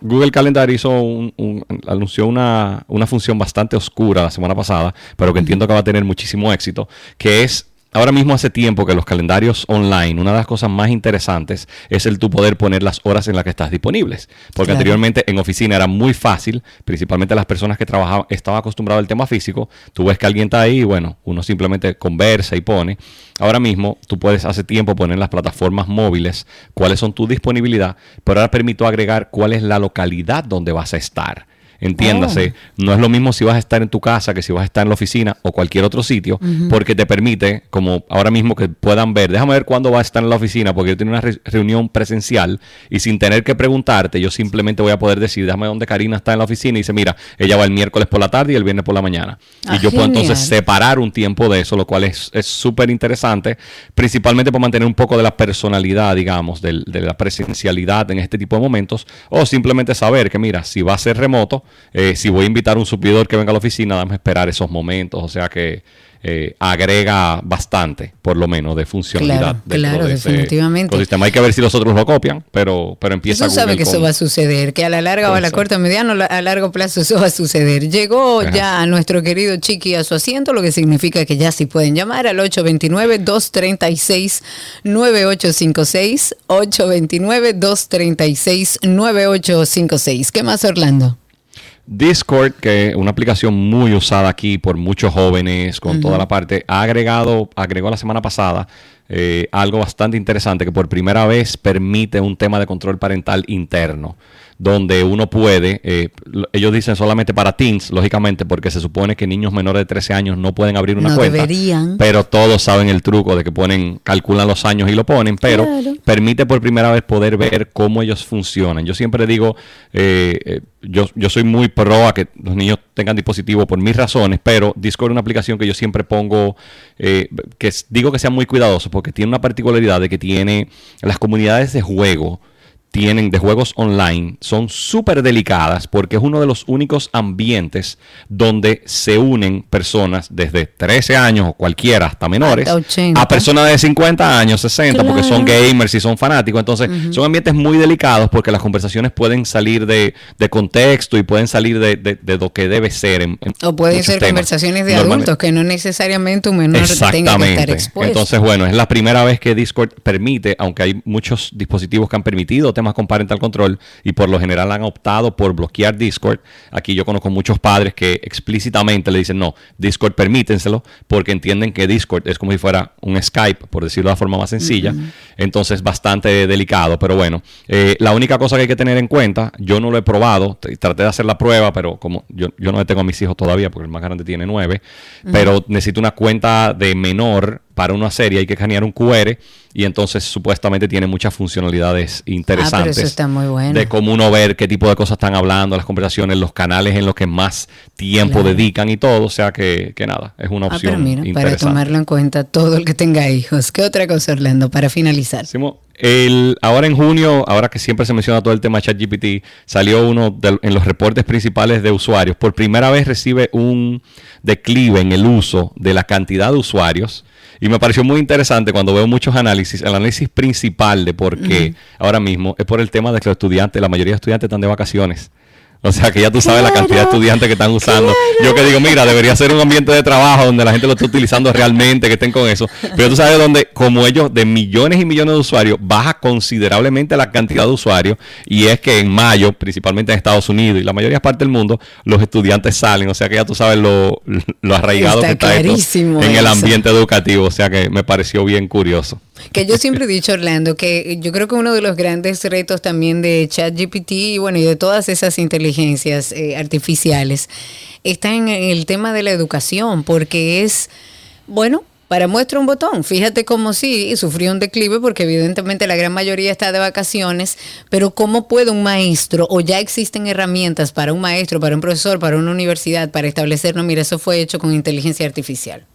Google Calendar hizo un, un- anunció una, una función bastante oscura la semana pasada, pero que entiendo que va a tener muchísimo éxito, que es ahora mismo hace tiempo que los calendarios online, una de las cosas más interesantes es el tu poder poner las horas en las que estás disponibles. Porque Claro. anteriormente en oficina era muy fácil, principalmente las personas que trabajaban, estaban acostumbrados al tema físico, tú ves que alguien está ahí y bueno, uno simplemente conversa y pone. Ahora mismo tú puedes hace tiempo poner en las plataformas móviles cuáles son tu disponibilidad, pero ahora permito agregar cuál es la localidad donde vas a estar. Entiéndase, no es lo mismo si vas a estar en tu casa que si vas a estar en la oficina o cualquier otro sitio, porque te permite, como ahora mismo que puedan ver, déjame ver cuándo vas a estar en la oficina, porque yo tengo una re- reunión presencial y sin tener que preguntarte, yo simplemente voy a poder decir, déjame dónde Karina está en la oficina y dice, mira, ella va el miércoles por la tarde y el viernes por la mañana. Ah, y yo puedo entonces separar un tiempo de eso, lo cual es es súper interesante, principalmente por mantener un poco de la personalidad, digamos, del- de la presencialidad en este tipo de momentos, o simplemente saber que, mira, si va a ser remoto, eh, si voy a invitar a un suplidor que venga a la oficina, dame esperar esos momentos, o sea que eh, agrega bastante, por lo menos, de funcionalidad. Claro, claro, de ese definitivamente. ecosistema. Hay que ver si los otros lo copian, pero, pero empieza Eso sabe Google que eso va a suceder, que a la larga o a la corta, mediano, a largo plazo eso va a suceder. Llegó Ajá. ya a nuestro querido Chiqui a su asiento, lo que significa que ya sí pueden llamar al 829-236-9856. 829-236-9856. ¿Qué más, Orlando? Discord, que es una aplicación muy usada aquí por muchos jóvenes con toda la parte, ha agregado, agregó la semana pasada eh, algo bastante interesante que por primera vez permite un tema de control parental interno, donde uno puede, eh, lo- ellos dicen solamente para teens, lógicamente, porque se supone que niños menores de 13 años no pueden abrir una No cuenta. deberían. Pero todos saben el truco de que ponen, calculan los años y lo ponen, pero Claro. permite por primera vez poder ver cómo ellos funcionan. Yo siempre digo, eh, eh, yo, yo soy muy pro a que los niños tengan dispositivos por mis razones, pero Discord es una aplicación que yo siempre pongo, eh, que digo que sea muy cuidadoso, porque tiene una particularidad de que tiene las comunidades de juego tienen de juegos online son súper delicadas porque es uno de los únicos ambientes donde se unen personas desde 13 años o cualquiera hasta menores Hasta 80. a personas de 50 años, 60, porque son gamers y son fanáticos. Entonces, son ambientes muy delicados porque las conversaciones pueden salir de, de contexto y pueden salir de, de- de lo que debe ser. En, en O pueden ser temas. conversaciones de adultos que no necesariamente un menor tenga que estar expuesto. Entonces, bueno, es la primera vez que Discord permite, aunque hay muchos dispositivos que han permitido temas con parental control y por lo general han optado por bloquear Discord. Aquí yo conozco muchos padres que explícitamente le dicen, no, Discord permítenselo porque entienden que Discord es como si fuera un Skype, por decirlo de la forma más sencilla. Entonces, bastante delicado. Pero bueno, eh, la única cosa que hay que tener en cuenta, yo no lo he probado, traté de hacer la prueba, pero como yo, yo no tengo a mis hijos todavía, porque el más grande tiene nueve, pero necesito una cuenta de menor para una serie, hay que escanear un QR y entonces supuestamente tiene muchas funcionalidades interesantes. Ah, pero eso está muy bueno. De cómo uno ver qué tipo de cosas están hablando, las conversaciones, los canales en los que más tiempo Claro. dedican y todo. O sea que, que nada, es una Ah, opción pero mira, para interesante. tomarlo en cuenta todo el que tenga hijos. ¿Qué otra cosa, Orlando, para finalizar? El, ahora en junio, ahora que siempre se menciona todo el tema ChatGPT, salió uno de- en los reportes principales de usuarios. Por primera vez recibe un declive en el uso de la cantidad de usuarios. Y me pareció muy interesante cuando veo muchos análisis. El análisis principal de por qué ahora mismo es por el tema de que los estudiantes, la mayoría de estudiantes están de vacaciones. O sea que ya tú sabes la cantidad de estudiantes que están usando. Yo que digo, mira, debería ser un ambiente de trabajo donde la gente lo esté utilizando realmente, que estén con eso. Pero tú sabes donde, como ellos, de millones y millones de usuarios, baja considerablemente la cantidad de usuarios. Y es que en mayo, principalmente en Estados Unidos y la mayoría de partes del mundo, los estudiantes salen. O sea que ya tú sabes lo, lo arraigado Está que está esto en el ambiente educativo. O sea que me pareció bien curioso. Que yo siempre he dicho, Orlando, que yo creo que uno de los grandes retos también de ChatGPT y bueno, y de todas esas inteligencias eh, artificiales está en el tema de la educación, porque es, bueno, para muestra un botón. Fíjate cómo sí, sufrió un declive porque evidentemente la gran mayoría está de vacaciones, pero ¿cómo puede un maestro o ya existen herramientas para un maestro, para un profesor, para una universidad, para establecer, no, mira, eso fue hecho con inteligencia artificial?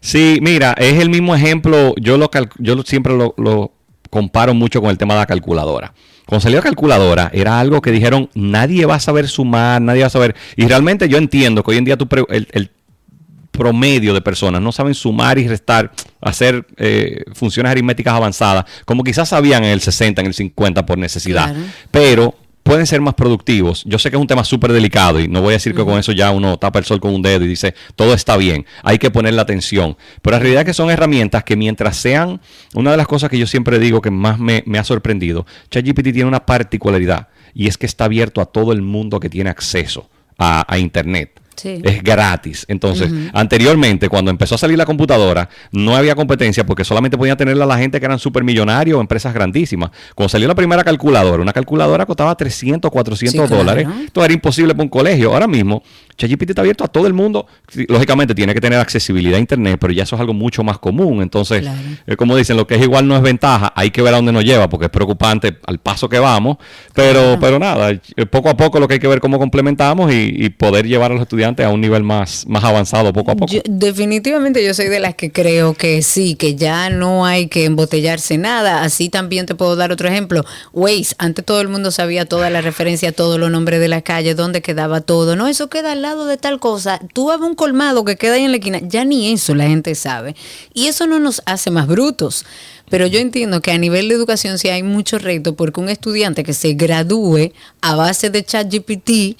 Sí, mira, es el mismo ejemplo. Yo lo yo siempre lo comparo mucho con el tema de la calculadora. Cuando salió la calculadora, era algo que dijeron, nadie va a saber sumar, nadie va a saber. Y realmente yo entiendo que hoy en día el, el promedio de personas no saben sumar y restar, hacer eh, funciones aritméticas avanzadas, como quizás sabían en el 60, en el 50 por necesidad. Claro. Pero pueden ser más productivos. Yo sé que es un tema súper delicado y no voy a decir que con eso ya uno tapa el sol con un dedo y dice todo está bien, hay que ponerle atención. Pero la realidad es que son herramientas que mientras sean, una de las cosas que yo siempre digo que más me, me ha sorprendido, ChatGPT tiene una particularidad y es que está abierto a todo el mundo que tiene acceso a, a Internet. Sí. Es gratis. Entonces, anteriormente, cuando empezó a salir la computadora, no había competencia porque solamente podían tenerla la gente que eran supermillonarios o empresas grandísimas. Cuando salió la primera calculadora, una calculadora costaba 300, 400 Sí, claro. dólares. Esto era imposible para un colegio. Ahora mismo, ChatGPT está abierto a todo el mundo. Lógicamente, tiene que tener accesibilidad a Internet, pero ya eso es algo mucho más común. Entonces, eh, como dicen, lo que es igual no es ventaja. Hay que ver a dónde nos lleva porque es preocupante al paso que vamos. Pero, pero nada, eh, poco a poco lo que hay que ver cómo complementamos y, y poder llevar a los estudiantes a un nivel más, más avanzado poco a poco. Yo- definitivamente yo soy de las que creo que sí, que ya no hay que embotellarse nada. Así también te puedo dar otro ejemplo. Waze, antes todo el mundo sabía toda la referencia, todos los nombres de la calle, dónde quedaba todo. No, eso queda al lado de tal cosa. Tú vas a un colmado que queda ahí en la esquina. Ya ni eso la gente sabe. Y eso no nos hace más brutos. Pero yo entiendo que a nivel de educación sí hay mucho reto porque un estudiante que se gradúe a base de ChatGPT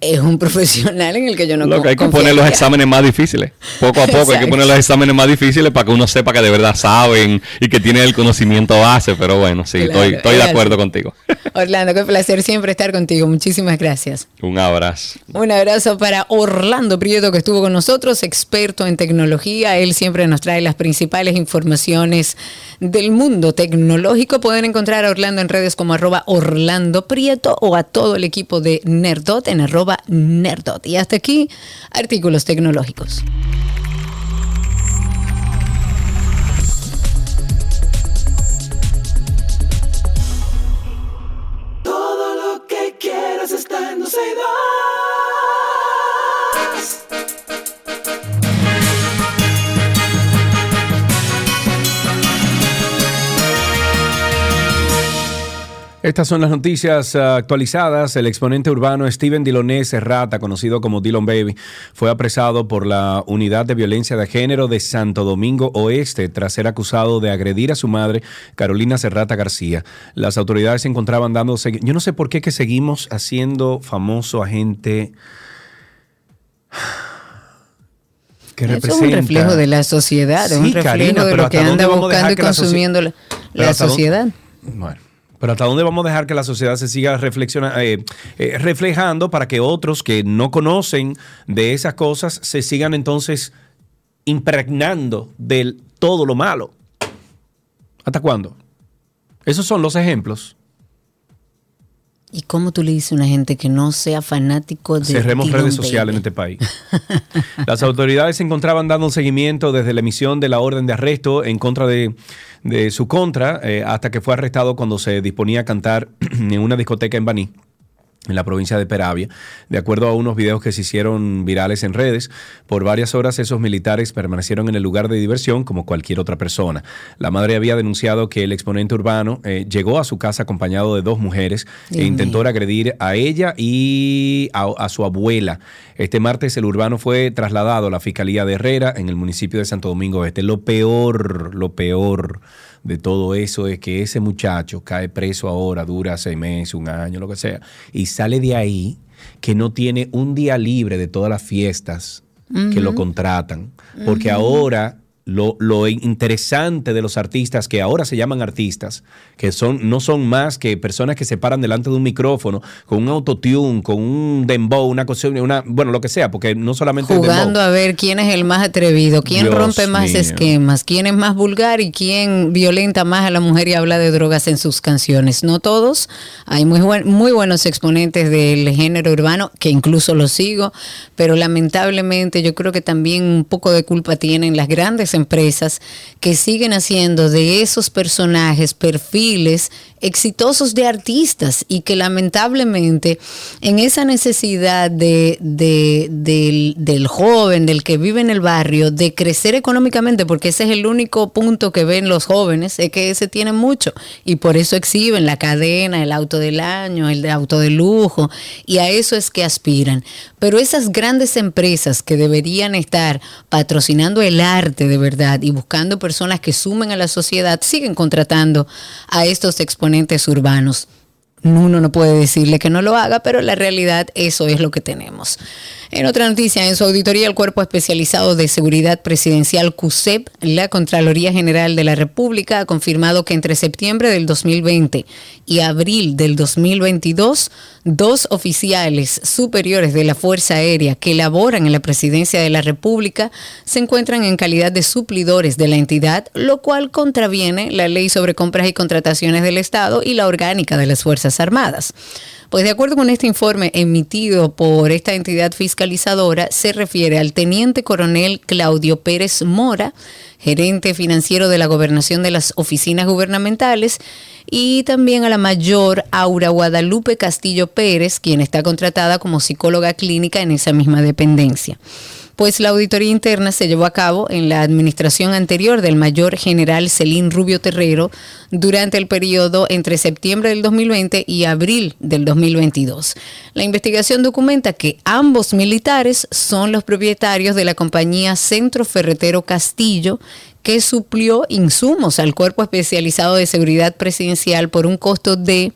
es un profesional en el que yo no Lo que hay que poner los exámenes más difíciles. Poco a poco hay que poner los exámenes más difíciles para que uno sepa que de verdad saben y que tienen el conocimiento base. Pero bueno, sí, Claro, estoy, estoy de así. acuerdo contigo. Orlando, qué placer siempre estar contigo. Muchísimas gracias. Un abrazo. Un abrazo para Orlando Prieto que estuvo con nosotros, experto en tecnología. Él siempre nos trae las principales informaciones del mundo tecnológico. Pueden encontrar a Orlando en redes como arroba Orlando Prieto o a todo el equipo de Nerdot en arroba Nerdot. Y hasta aquí, artículos tecnológicos. Todo lo que quieras está en Estas son las noticias ah, actualizadas. El exponente urbano Steven Diloné Serrata, conocido como Dillon Baby, fue apresado por la Unidad de Violencia de Género de Santo Domingo Oeste tras ser acusado de agredir a su madre, Carolina Serrata García. Las autoridades se encontraban dando Yo no sé por qué que seguimos haciendo famoso a gente que Eso es representa... un reflejo de la sociedad, es un Sí, reflejo Karina, de lo que ¿hasta dónde anda buscando y consumiendo la, Pero la ¿hasta dónde- sociedad. Bueno, pero ¿hasta dónde vamos a dejar que la sociedad se siga eh, eh, reflejando para que otros que no conocen de esas cosas se sigan entonces impregnando de todo lo malo? ¿Hasta cuándo? Esos son los ejemplos. ¿Y cómo tú le dices a una gente que no sea fanático de Cerremos redes sociales en este país. Las autoridades se encontraban dando un seguimiento desde la emisión de la orden de arresto en contra de, de su contra, eh, hasta que fue arrestado cuando se disponía a cantar en una discoteca en Baní en la provincia de Peravia. De acuerdo a unos videos que se hicieron virales en redes, por varias horas esos militares permanecieron en el lugar de diversión como cualquier otra persona. La madre había denunciado que el exponente urbano eh, llegó a su casa acompañado de dos mujeres e intentó agredir a ella y a, a su abuela. Este martes el urbano fue trasladado a la Fiscalía de Herrera en el municipio de Santo Domingo Este. Lo peor, lo peor de todo eso es que ese muchacho cae preso ahora, dura seis meses, un año, lo que sea, y sale de ahí que no tiene un día libre de todas las fiestas que lo contratan. Porque ahora lo, lo interesante de los artistas, que ahora se llaman artistas, que son, no son más que personas que se paran delante de un micrófono con un autotune, con un dembow, una cosa, una, bueno, lo que sea, porque no solamente Jugando a ver quién es el más atrevido, quién Dios rompe más mío. esquemas, quién es más vulgar y quién violenta más a la mujer y habla de drogas en sus canciones. No todos, hay muy, buen- muy buenos exponentes del género urbano, que incluso los sigo, pero lamentablemente yo creo que también un poco de culpa tienen las grandes empresas que siguen haciendo de esos personajes perfiles exitosos de artistas y que lamentablemente en esa necesidad de, de- del, del joven, del que vive en el barrio, de crecer económicamente, porque ese es el único punto que ven los jóvenes, es que ese tiene mucho y por eso exhiben la cadena, el auto del año, el auto de lujo y a eso es que aspiran. Pero esas grandes empresas que deberían estar patrocinando el arte de verdad y buscando personas que sumen a la sociedad, siguen contratando a estos exponentes urbanos. Uno no puede decirle que no lo haga, pero la realidad eso es lo que tenemos. En otra noticia, en su auditoría el Cuerpo Especializado de Seguridad Presidencial CUSEP, la Contraloría General de la República ha confirmado que entre septiembre del 2020 y abril del 2022, dos oficiales superiores de la Fuerza Aérea que laboran en la Presidencia de la República se encuentran en calidad de suplidores de la entidad, lo cual contraviene la Ley sobre Compras y Contrataciones del Estado y la orgánica de las Fuerzas Armadas. Pues de acuerdo con este informe emitido por esta entidad fiscalizadora, se refiere al teniente coronel Claudio Pérez Mora, gerente financiero de la gobernación de las oficinas gubernamentales, y también a la mayor Aura Guadalupe Castillo Pérez, quien está contratada como psicóloga clínica en esa misma dependencia pues la auditoría interna se llevó a cabo en la administración anterior del mayor general Celín Rubio Terrero durante el periodo entre septiembre del 2020 y abril del 2022. La investigación documenta que ambos militares son los propietarios de la compañía Centro Ferretero Castillo, que suplió insumos al Cuerpo Especializado de Seguridad Presidencial por un costo de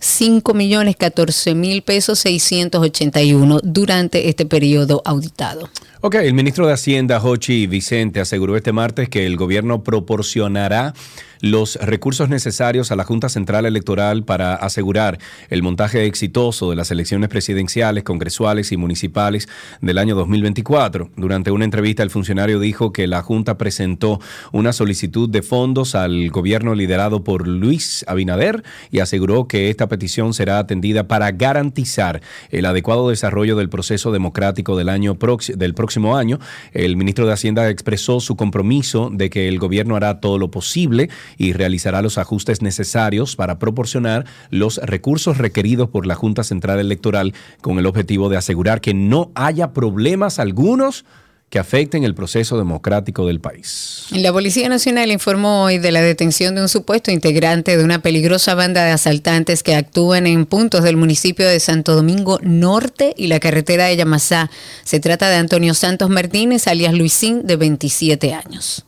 5 millones 14 mil pesos 681 durante este periodo auditado. Ok, el ministro de Hacienda, Jochi Vicente, aseguró este martes que el gobierno proporcionará los recursos necesarios a la Junta Central Electoral para asegurar el montaje exitoso de las elecciones presidenciales, congresuales y municipales del año 2024. Durante una entrevista, el funcionario dijo que la Junta presentó una solicitud de fondos al gobierno liderado por Luis Abinader y aseguró que esta petición será atendida para garantizar el adecuado desarrollo del proceso democrático del año del próximo año. El ministro de Hacienda expresó su compromiso de que el gobierno hará todo lo posible y realizará los ajustes necesarios para proporcionar los recursos requeridos por la Junta Central Electoral con el objetivo de asegurar que no haya problemas algunos que afecten el proceso democrático del país. La Policía Nacional informó hoy de la detención de un supuesto integrante de una peligrosa banda de asaltantes que actúan en puntos del municipio de Santo Domingo Norte y la carretera de Yamasá. Se trata de Antonio Santos Martínez, alias Luisín, de 27 años.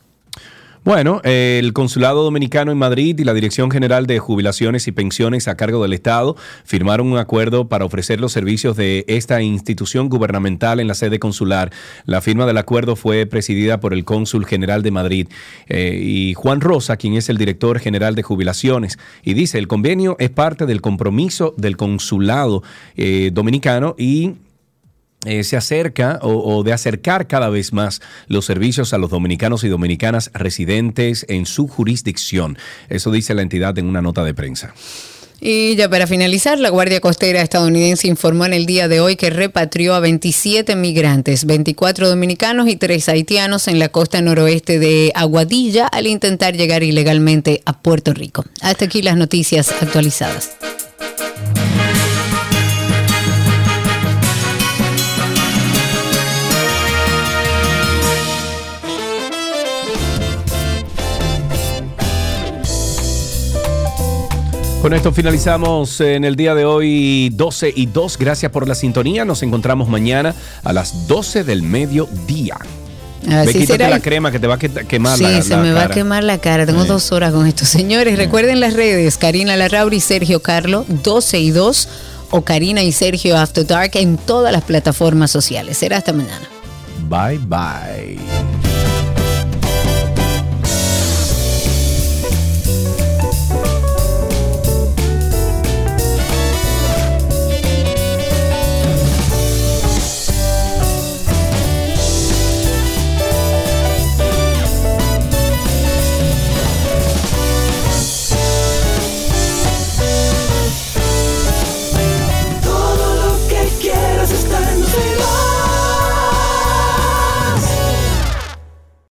Bueno, el Consulado Dominicano en Madrid y la Dirección General de Jubilaciones y Pensiones a cargo del Estado firmaron un acuerdo para ofrecer los servicios de esta institución gubernamental en la sede consular. La firma del acuerdo fue presidida por el cónsul general de Madrid eh, y Juan Rosa, quien es el director general de jubilaciones. Y dice, el convenio es parte del compromiso del Consulado eh, Dominicano y eh, se acerca o, o de acercar cada vez más los servicios a los dominicanos y dominicanas residentes en su jurisdicción. Eso dice la entidad en una nota de prensa. Y ya para finalizar, la Guardia Costera estadounidense informó en el día de hoy que repatrió a 27 migrantes, 24 dominicanos y 3 haitianos en la costa noroeste de Aguadilla al intentar llegar ilegalmente a Puerto Rico. Hasta aquí las noticias actualizadas. Con esto finalizamos en el día de hoy 12 y 2. Gracias por la sintonía. Nos encontramos mañana a las 12 del mediodía. Así Ve, quítate será. la crema que te va a que- quemar Sí, la, se la me va a cara. quemar la cara. Tengo Sí. dos horas con esto. Señores, recuerden las redes. Karina Larrauri y Sergio Carlo, 12 y 2. O Karina y Sergio After Dark en todas las plataformas sociales. Será hasta mañana. Bye bye.